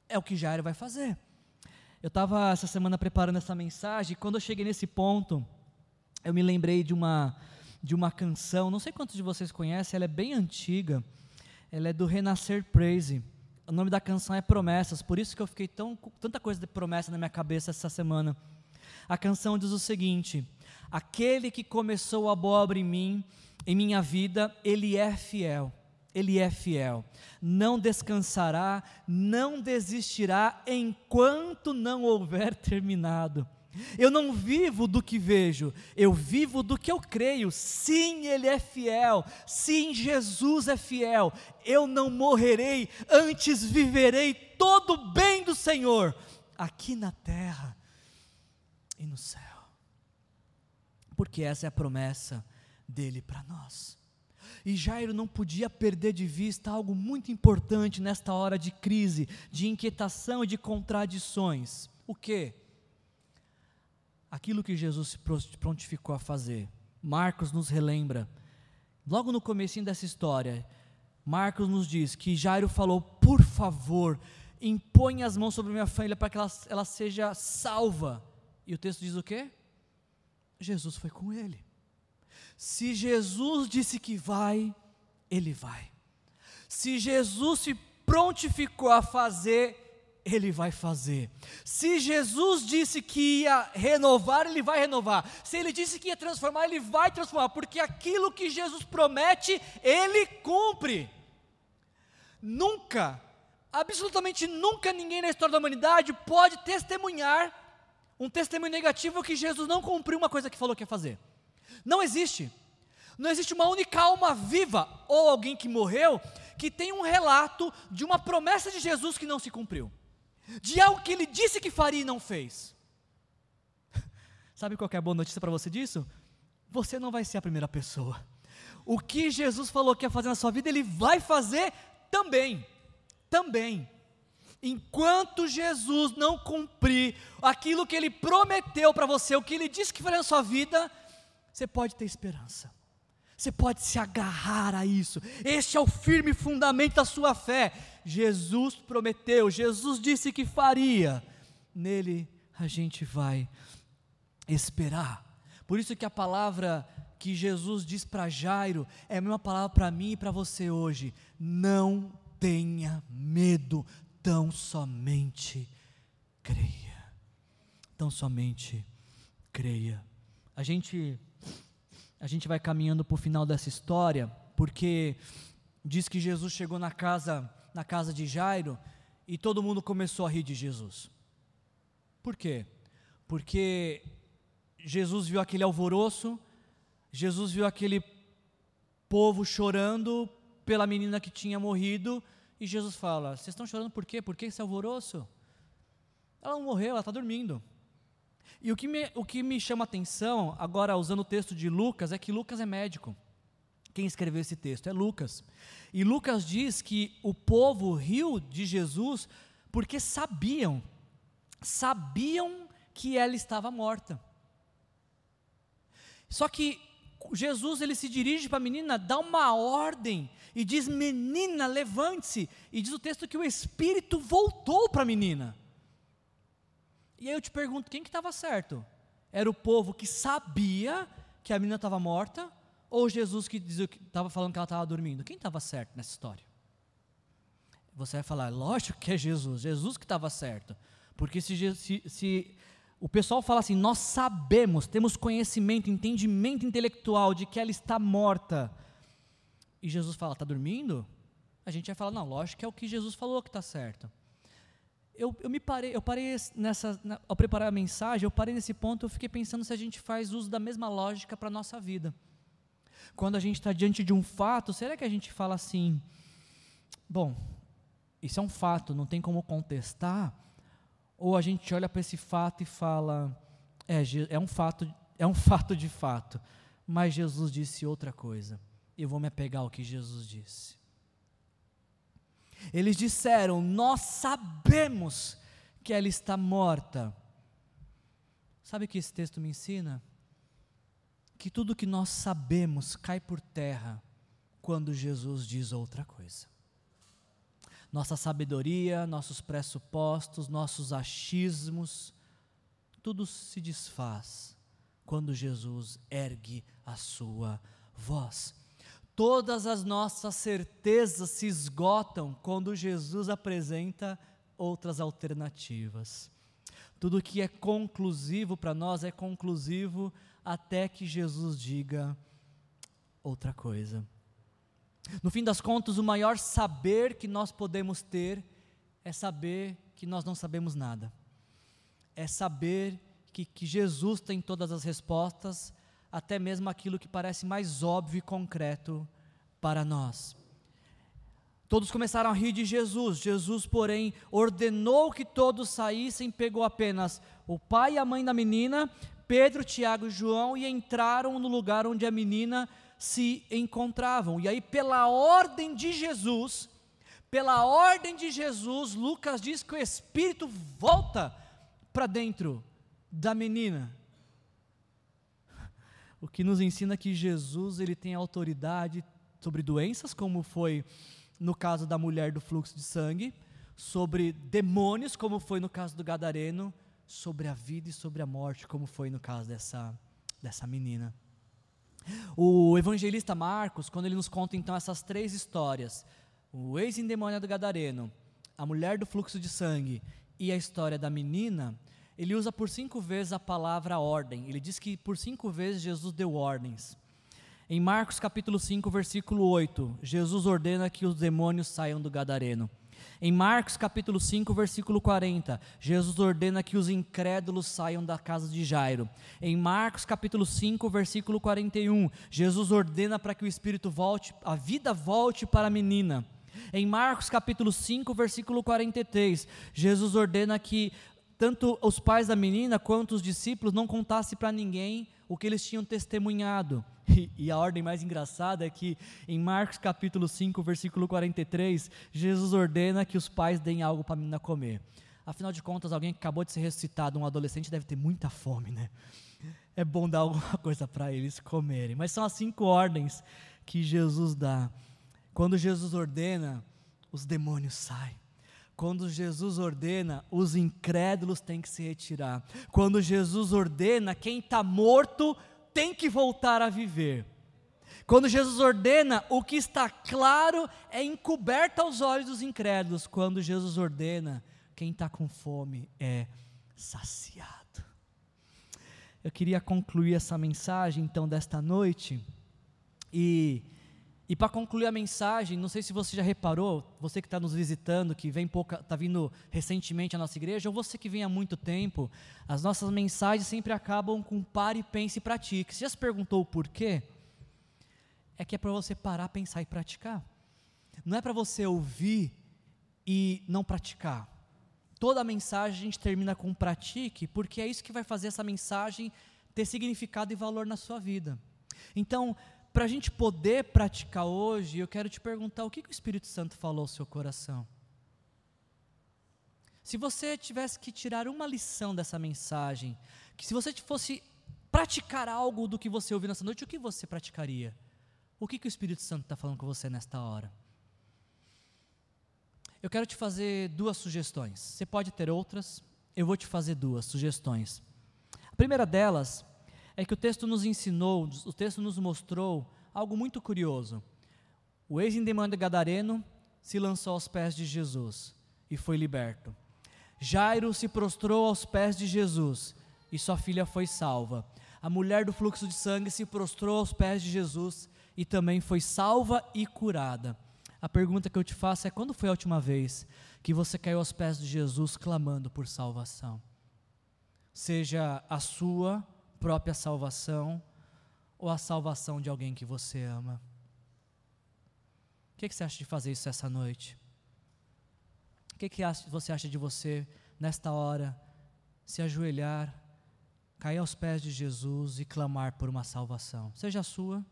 A: É o que Jairo vai fazer. Eu estava essa semana preparando essa mensagem, e quando eu cheguei nesse ponto, eu me lembrei de uma, de uma canção, não sei quantos de vocês conhecem, ela é bem antiga, ela é do Renascer Praise. O nome da canção é Promessas, por isso que eu fiquei tão, tanta coisa de promessa na minha cabeça essa semana. A canção diz o seguinte: Aquele que começou a boa obra em mim, em minha vida, ele é fiel ele é fiel, não descansará, não desistirá enquanto não houver terminado. Eu não vivo do que vejo, eu vivo do que eu creio. Sim, Ele é fiel. Sim, Jesus é fiel. Eu não morrerei, antes viverei todo o bem do Senhor, aqui na terra e no céu. Porque essa é a promessa dele para nós. E Jairo não podia perder de vista algo muito importante nesta hora de crise, de inquietação e de contradições. O que? Aquilo que Jesus se prontificou a fazer. Marcos nos relembra, logo no comecinho dessa história, Marcos nos diz que Jairo falou: "Por favor, impõe as mãos sobre minha família para que ela, ela seja salva". E o texto diz o quê? Jesus foi com ele. Se Jesus disse que vai, ele vai. Se Jesus se prontificou a fazer, ele vai fazer. Se Jesus disse que ia renovar, ele vai renovar. Se ele disse que ia transformar, ele vai transformar, porque aquilo que Jesus promete, ele cumpre. Nunca, absolutamente nunca ninguém na história da humanidade pode testemunhar um testemunho negativo que Jesus não cumpriu uma coisa que falou que ia fazer. Não existe. Não existe uma única alma viva ou alguém que morreu que tem um relato de uma promessa de Jesus que não se cumpriu, de algo que ele disse que faria e não fez. Sabe qual é a boa notícia para você disso? Você não vai ser a primeira pessoa. O que Jesus falou que ia fazer na sua vida, Ele vai fazer também. Também. Enquanto Jesus não cumprir aquilo que Ele prometeu para você, o que Ele disse que faria na sua vida, você pode ter esperança. Você pode se agarrar a isso. Este é o firme fundamento da sua fé. Jesus prometeu, Jesus disse que faria. Nele a gente vai esperar. Por isso que a palavra que Jesus diz para Jairo é a mesma palavra para mim e para você hoje. Não tenha medo, tão somente creia. Tão somente creia. A gente a gente vai caminhando para o final dessa história, porque diz que Jesus chegou na casa, na casa de Jairo e todo mundo começou a rir de Jesus. Por quê? Porque Jesus viu aquele alvoroço, Jesus viu aquele povo chorando pela menina que tinha morrido, e Jesus fala: Vocês estão chorando por quê? Por que esse alvoroço? Ela não morreu, ela está dormindo. E o que, me, o que me chama atenção, agora usando o texto de Lucas, é que Lucas é médico. Quem escreveu esse texto é Lucas. E Lucas diz que o povo riu de Jesus porque sabiam, sabiam que ela estava morta. Só que Jesus ele se dirige para a menina, dá uma ordem e diz: Menina, levante-se. E diz o texto que o espírito voltou para a menina. E aí eu te pergunto, quem que estava certo? Era o povo que sabia que a menina estava morta ou Jesus que estava falando que ela estava dormindo? Quem estava certo nessa história? Você vai falar, lógico que é Jesus, Jesus que estava certo. Porque se, se, se o pessoal fala assim, nós sabemos, temos conhecimento, entendimento intelectual de que ela está morta, e Jesus fala, está dormindo? A gente vai falar, não, lógico que é o que Jesus falou que está certo eu, eu me parei, eu parei nessa, na, ao preparar a mensagem, eu parei nesse ponto, eu fiquei pensando se a gente faz uso da mesma lógica para a nossa vida. Quando a gente está diante de um fato, será que a gente fala assim, bom, isso é um fato, não tem como contestar? Ou a gente olha para esse fato e fala, é, é um fato, é um fato de fato, mas Jesus disse outra coisa. Eu vou me apegar ao que Jesus disse. Eles disseram: Nós sabemos que ela está morta. Sabe o que esse texto me ensina? Que tudo que nós sabemos cai por terra quando Jesus diz outra coisa. Nossa sabedoria, nossos pressupostos, nossos achismos, tudo se desfaz quando Jesus ergue a sua voz. Todas as nossas certezas se esgotam quando Jesus apresenta outras alternativas. Tudo que é conclusivo para nós é conclusivo até que Jesus diga outra coisa. No fim das contas, o maior saber que nós podemos ter é saber que nós não sabemos nada. É saber que, que Jesus tem todas as respostas até mesmo aquilo que parece mais óbvio e concreto para nós. Todos começaram a rir de Jesus. Jesus, porém, ordenou que todos saíssem, pegou apenas o pai e a mãe da menina, Pedro, Tiago e João, e entraram no lugar onde a menina se encontravam. E aí, pela ordem de Jesus, pela ordem de Jesus, Lucas diz que o espírito volta para dentro da menina. O que nos ensina que Jesus ele tem autoridade sobre doenças, como foi no caso da mulher do fluxo de sangue, sobre demônios, como foi no caso do gadareno, sobre a vida e sobre a morte, como foi no caso dessa dessa menina. O evangelista Marcos, quando ele nos conta então essas três histórias, o ex-endemoniado gadareno, a mulher do fluxo de sangue e a história da menina, ele usa por cinco vezes a palavra ordem. Ele diz que por cinco vezes Jesus deu ordens. Em Marcos capítulo 5, versículo 8, Jesus ordena que os demônios saiam do gadareno. Em Marcos capítulo 5, versículo 40, Jesus ordena que os incrédulos saiam da casa de Jairo. Em Marcos capítulo 5, versículo 41, Jesus ordena para que o espírito volte, a vida volte para a menina. Em Marcos capítulo 5, versículo 43, Jesus ordena que tanto os pais da menina quanto os discípulos não contassem para ninguém o que eles tinham testemunhado. E, e, a ordem mais engraçada é que em Marcos capítulo 5, versículo 43, Jesus ordena que os pais deem algo para a menina comer. Afinal de contas, alguém que acabou de ser ressuscitado, um adolescente, deve ter muita fome, né? É bom dar alguma coisa para eles comerem. Mas são as cinco ordens que Jesus dá. Quando Jesus ordena, os demônios saem. Quando Jesus ordena, os incrédulos têm que se retirar. Quando Jesus ordena, quem está morto tem que voltar a viver. Quando Jesus ordena, o que está claro é encoberto aos olhos dos incrédulos. Quando Jesus ordena, quem está com fome é saciado. Eu queria concluir essa mensagem, então, desta noite, e e para concluir a mensagem, não sei se você já reparou, você que está nos visitando, que vem pouca, está vindo recentemente à nossa igreja, ou você que vem há muito tempo, as nossas mensagens sempre acabam com pare, pense e pratique. Você já se perguntou o porquê? É que é para você parar, pensar e praticar. Não é para você ouvir e não praticar. Toda a mensagem a gente termina com pratique, porque é isso que vai fazer essa mensagem ter significado e valor na sua vida. Então, para a gente poder praticar hoje, eu quero te perguntar o que, que o Espírito Santo falou ao seu coração. Se você tivesse que tirar uma lição dessa mensagem, que se você fosse praticar algo do que você ouviu nessa noite, o que você praticaria? O que, que o Espírito Santo está falando com você nesta hora? Eu quero te fazer duas sugestões. Você pode ter outras, eu vou te fazer duas sugestões. A primeira delas é que o texto nos ensinou, o texto nos mostrou algo muito curioso. O ex-endemoniado gadareno se lançou aos pés de Jesus e foi liberto. Jairo se prostrou aos pés de Jesus e sua filha foi salva. A mulher do fluxo de sangue se prostrou aos pés de Jesus e também foi salva e curada. A pergunta que eu te faço é: quando foi a última vez que você caiu aos pés de Jesus clamando por salvação? Seja a sua própria salvação ou a salvação de alguém que você ama. O que, que você acha de fazer isso essa noite? O que, que você acha de você, nesta hora, se ajoelhar, cair aos pés de Jesus e clamar por uma salvação? Seja a sua,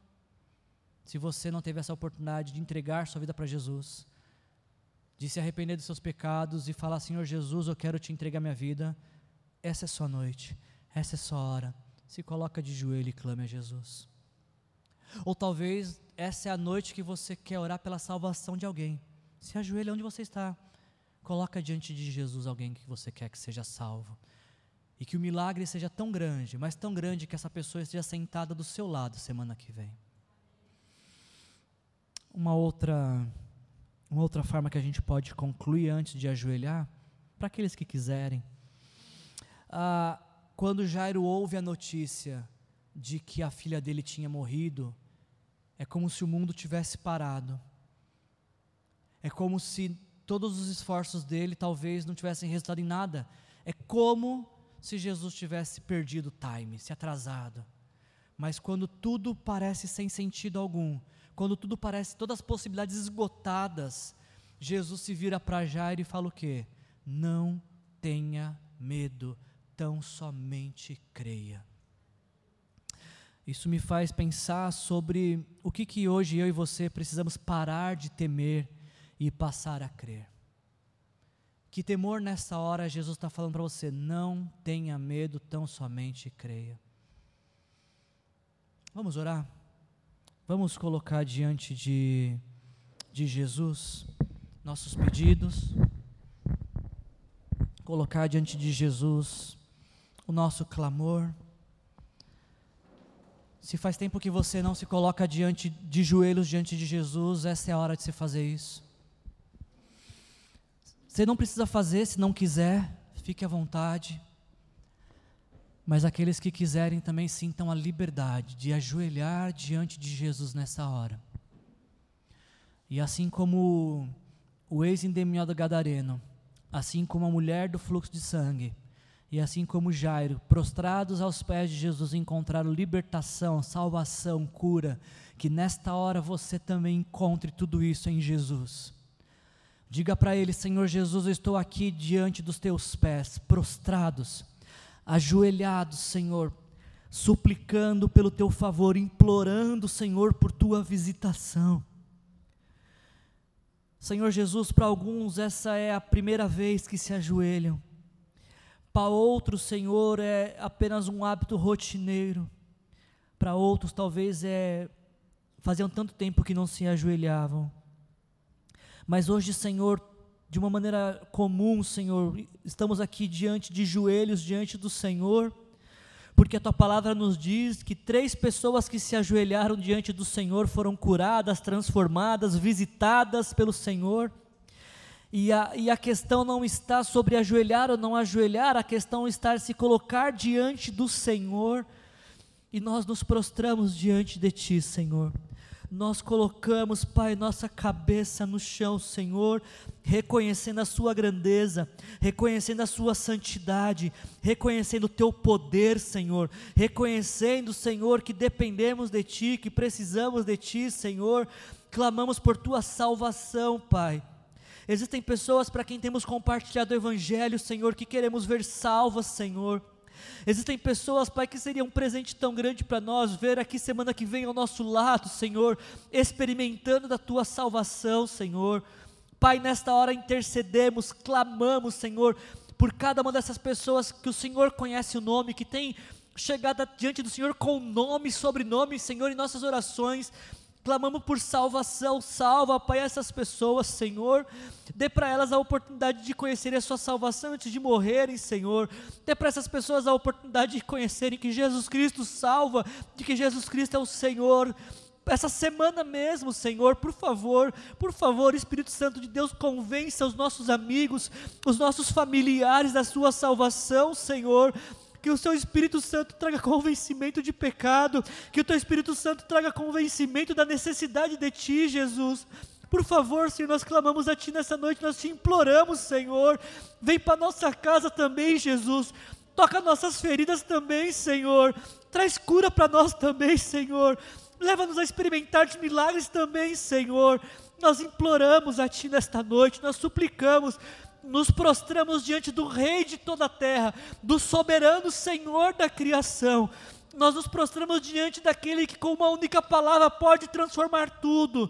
A: se você não teve essa oportunidade de entregar sua vida para Jesus, de se arrepender dos seus pecados e falar: Senhor Jesus, eu quero te entregar minha vida, essa é sua noite, essa é sua hora se coloca de joelho e clame a Jesus. Ou talvez essa é a noite que você quer orar pela salvação de alguém. Se ajoelha onde você está. Coloca diante de Jesus alguém que você quer que seja salvo. E que o milagre seja tão grande, mas tão grande que essa pessoa esteja sentada do seu lado semana que vem. Uma outra, uma outra forma que a gente pode concluir antes de ajoelhar, para aqueles que quiserem. Ah, quando Jairo ouve a notícia de que a filha dele tinha morrido, é como se o mundo tivesse parado. É como se todos os esforços dele talvez não tivessem resultado em nada. É como se Jesus tivesse perdido o time, se atrasado. Mas quando tudo parece sem sentido algum, quando tudo parece, todas as possibilidades esgotadas, Jesus se vira para Jairo e fala o quê? Não tenha medo, tão somente creia. Isso me faz pensar sobre o que, que hoje eu e você precisamos parar de temer e passar a crer. Que temor nessa hora Jesus está falando para você, não tenha medo, tão somente creia. Vamos orar? Vamos colocar diante de, de Jesus nossos pedidos, colocar diante de Jesus o nosso clamor. Se faz tempo que você não se coloca diante de joelhos diante de Jesus, essa é a hora de você fazer isso. Você não precisa fazer se não quiser, fique à vontade. Mas aqueles que quiserem também sintam a liberdade de ajoelhar diante de Jesus nessa hora. E assim como o ex-endemoniado gadareno, assim como a mulher do fluxo de sangue, e assim como Jairo, prostrados aos pés de Jesus, encontraram libertação, salvação, cura, que nesta hora você também encontre tudo isso em Jesus. Diga para ele, Senhor Jesus, eu estou aqui diante dos teus pés, prostrados, ajoelhados, Senhor, suplicando pelo teu favor, implorando, Senhor, por tua visitação. Senhor Jesus, para alguns essa é a primeira vez que se ajoelham, para outros, Senhor, é apenas um hábito rotineiro, para outros, talvez é faziam tanto tempo que não se ajoelhavam. Mas hoje, Senhor, de uma maneira comum, Senhor, estamos aqui diante de joelhos diante do Senhor porque a tua palavra nos diz que três pessoas que se ajoelharam diante do Senhor foram curadas, transformadas, visitadas pelo Senhor. E a, e a questão não está sobre ajoelhar ou não ajoelhar, a questão está se colocar diante do Senhor. E nós nos prostramos diante de Ti, Senhor nós colocamos, Pai, nossa cabeça no chão, Senhor, reconhecendo a Sua grandeza, reconhecendo a Sua santidade, reconhecendo o Teu poder, Senhor, reconhecendo, Senhor, que dependemos de Ti, que precisamos de Ti, Senhor, clamamos por Tua salvação, Pai. Existem pessoas para quem temos compartilhado o Evangelho, Senhor, que queremos ver salvas, Senhor Existem pessoas, Pai, que seria um presente tão grande para nós ver aqui semana que vem ao nosso lado, Senhor, experimentando da tua salvação, Senhor. Pai, nesta hora intercedemos, clamamos, Senhor, por cada uma dessas pessoas que o Senhor conhece o nome, que tem chegado diante do Senhor com nome e sobrenome, Senhor, em nossas orações clamamos por salvação, salva, Pai, essas pessoas, Senhor, dê para elas a oportunidade de conhecerem a sua salvação antes de morrerem, Senhor, dê para essas pessoas a oportunidade de conhecerem que Jesus Cristo salva, de que Jesus Cristo é o Senhor, essa semana mesmo, Senhor, por favor, por favor, Espírito Santo de Deus, convença os nossos amigos, os nossos familiares da sua salvação, Senhor, que o seu Espírito Santo traga convencimento de pecado, que o teu Espírito Santo traga convencimento da necessidade de ti, Jesus. Por favor, Senhor, nós clamamos a Ti nessa noite, nós te imploramos, Senhor. Vem para nossa casa também, Jesus. Toca nossas feridas também, Senhor. Traz cura para nós também, Senhor. Leva-nos a experimentar de milagres também, Senhor. Nós imploramos a Ti nesta noite, nós suplicamos nos prostramos diante do Rei de toda a terra, do soberano Senhor da criação. Nós nos prostramos diante daquele que, com uma única palavra, pode transformar tudo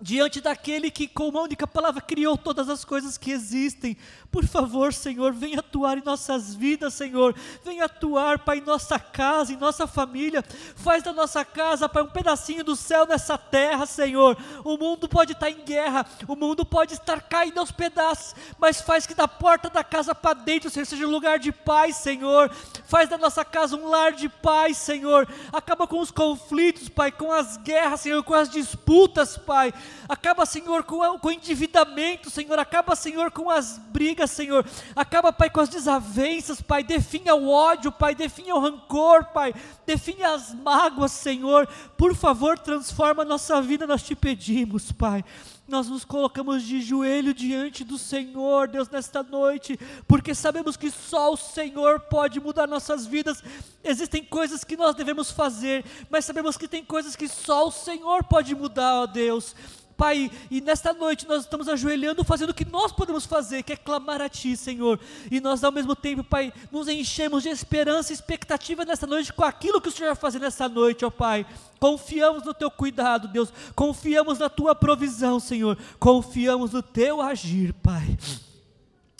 A: diante daquele que, com uma única palavra, criou todas as coisas que existem. Por favor, Senhor, venha atuar em nossas vidas, Senhor. Venha atuar, Pai, em nossa casa, em nossa família. Faz da nossa casa, Pai, um pedacinho do céu nessa terra, Senhor. O mundo pode estar em guerra, o mundo pode estar caindo aos pedaços, mas faz que da porta da casa para dentro seja um lugar de paz, Senhor. Faz da nossa casa um lar de paz, Senhor. Acaba com os conflitos, Pai, com as guerras, Senhor, com as disputas, Pai Acaba, Senhor, com, o endividamento, Senhor. Acaba, Senhor, com as brigas, Senhor. Acaba, Pai, com as desavenças, Pai. Definha o ódio, Pai. Definha o rancor, Pai. Definha as mágoas, Senhor. Por favor, transforma a nossa vida, nós te pedimos, Pai nós nos colocamos de joelho diante do Senhor, Deus, nesta noite, porque sabemos que só o Senhor pode mudar nossas vidas. Existem coisas que nós devemos fazer, mas sabemos que tem coisas que só o Senhor pode mudar, ó Deus. Pai, e nesta noite nós estamos ajoelhando, fazendo o que nós podemos fazer, que é clamar a Ti, Senhor. E nós, ao mesmo tempo, Pai, nos enchemos de esperança e expectativa nesta noite com aquilo que o Senhor vai fazer nessa noite, ó Pai. Confiamos no Teu cuidado, Deus. Confiamos na Tua provisão, Senhor. Confiamos no Teu agir, Pai.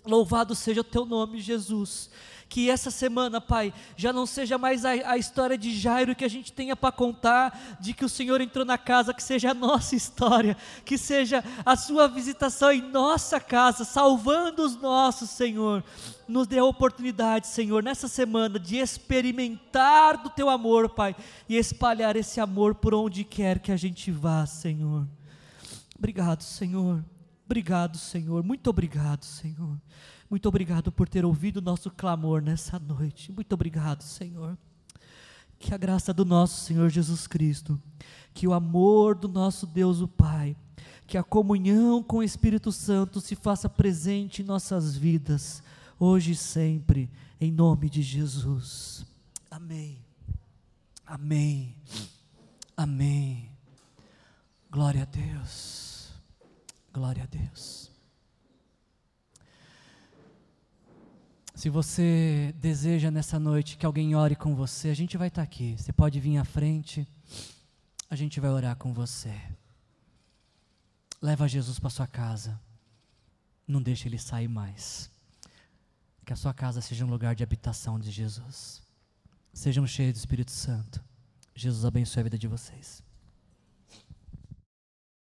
A: Louvado seja o Teu nome, Jesus que essa semana, Pai, já não seja mais a, a história de Jairo que a gente tenha para contar, de que o Senhor entrou na casa, que seja a nossa história, que seja a Sua visitação em nossa casa, salvando os nossos, Senhor. Nos dê a oportunidade, Senhor, nessa semana, de experimentar do Teu amor, Pai, e espalhar esse amor por onde quer que a gente vá, Senhor. Obrigado, Senhor. Obrigado, Senhor. Muito obrigado, Senhor. Muito obrigado por ter ouvido o nosso clamor nessa noite. Muito obrigado, Senhor. Que a graça do nosso Senhor Jesus Cristo, que o amor do nosso Deus o Pai, que a comunhão com o Espírito Santo se faça presente em nossas vidas, hoje e sempre, em nome de Jesus. Amém. Amém. Amém. Glória a Deus. Glória a Deus. Se você deseja nessa noite que alguém ore com você, a gente vai estar aqui. Você pode vir à frente, a gente vai orar com você. Leva Jesus para sua casa. Não deixe ele sair mais. Que a sua casa seja um lugar de habitação de Jesus. Sejam cheios do Espírito Santo. Jesus abençoe a vida de vocês.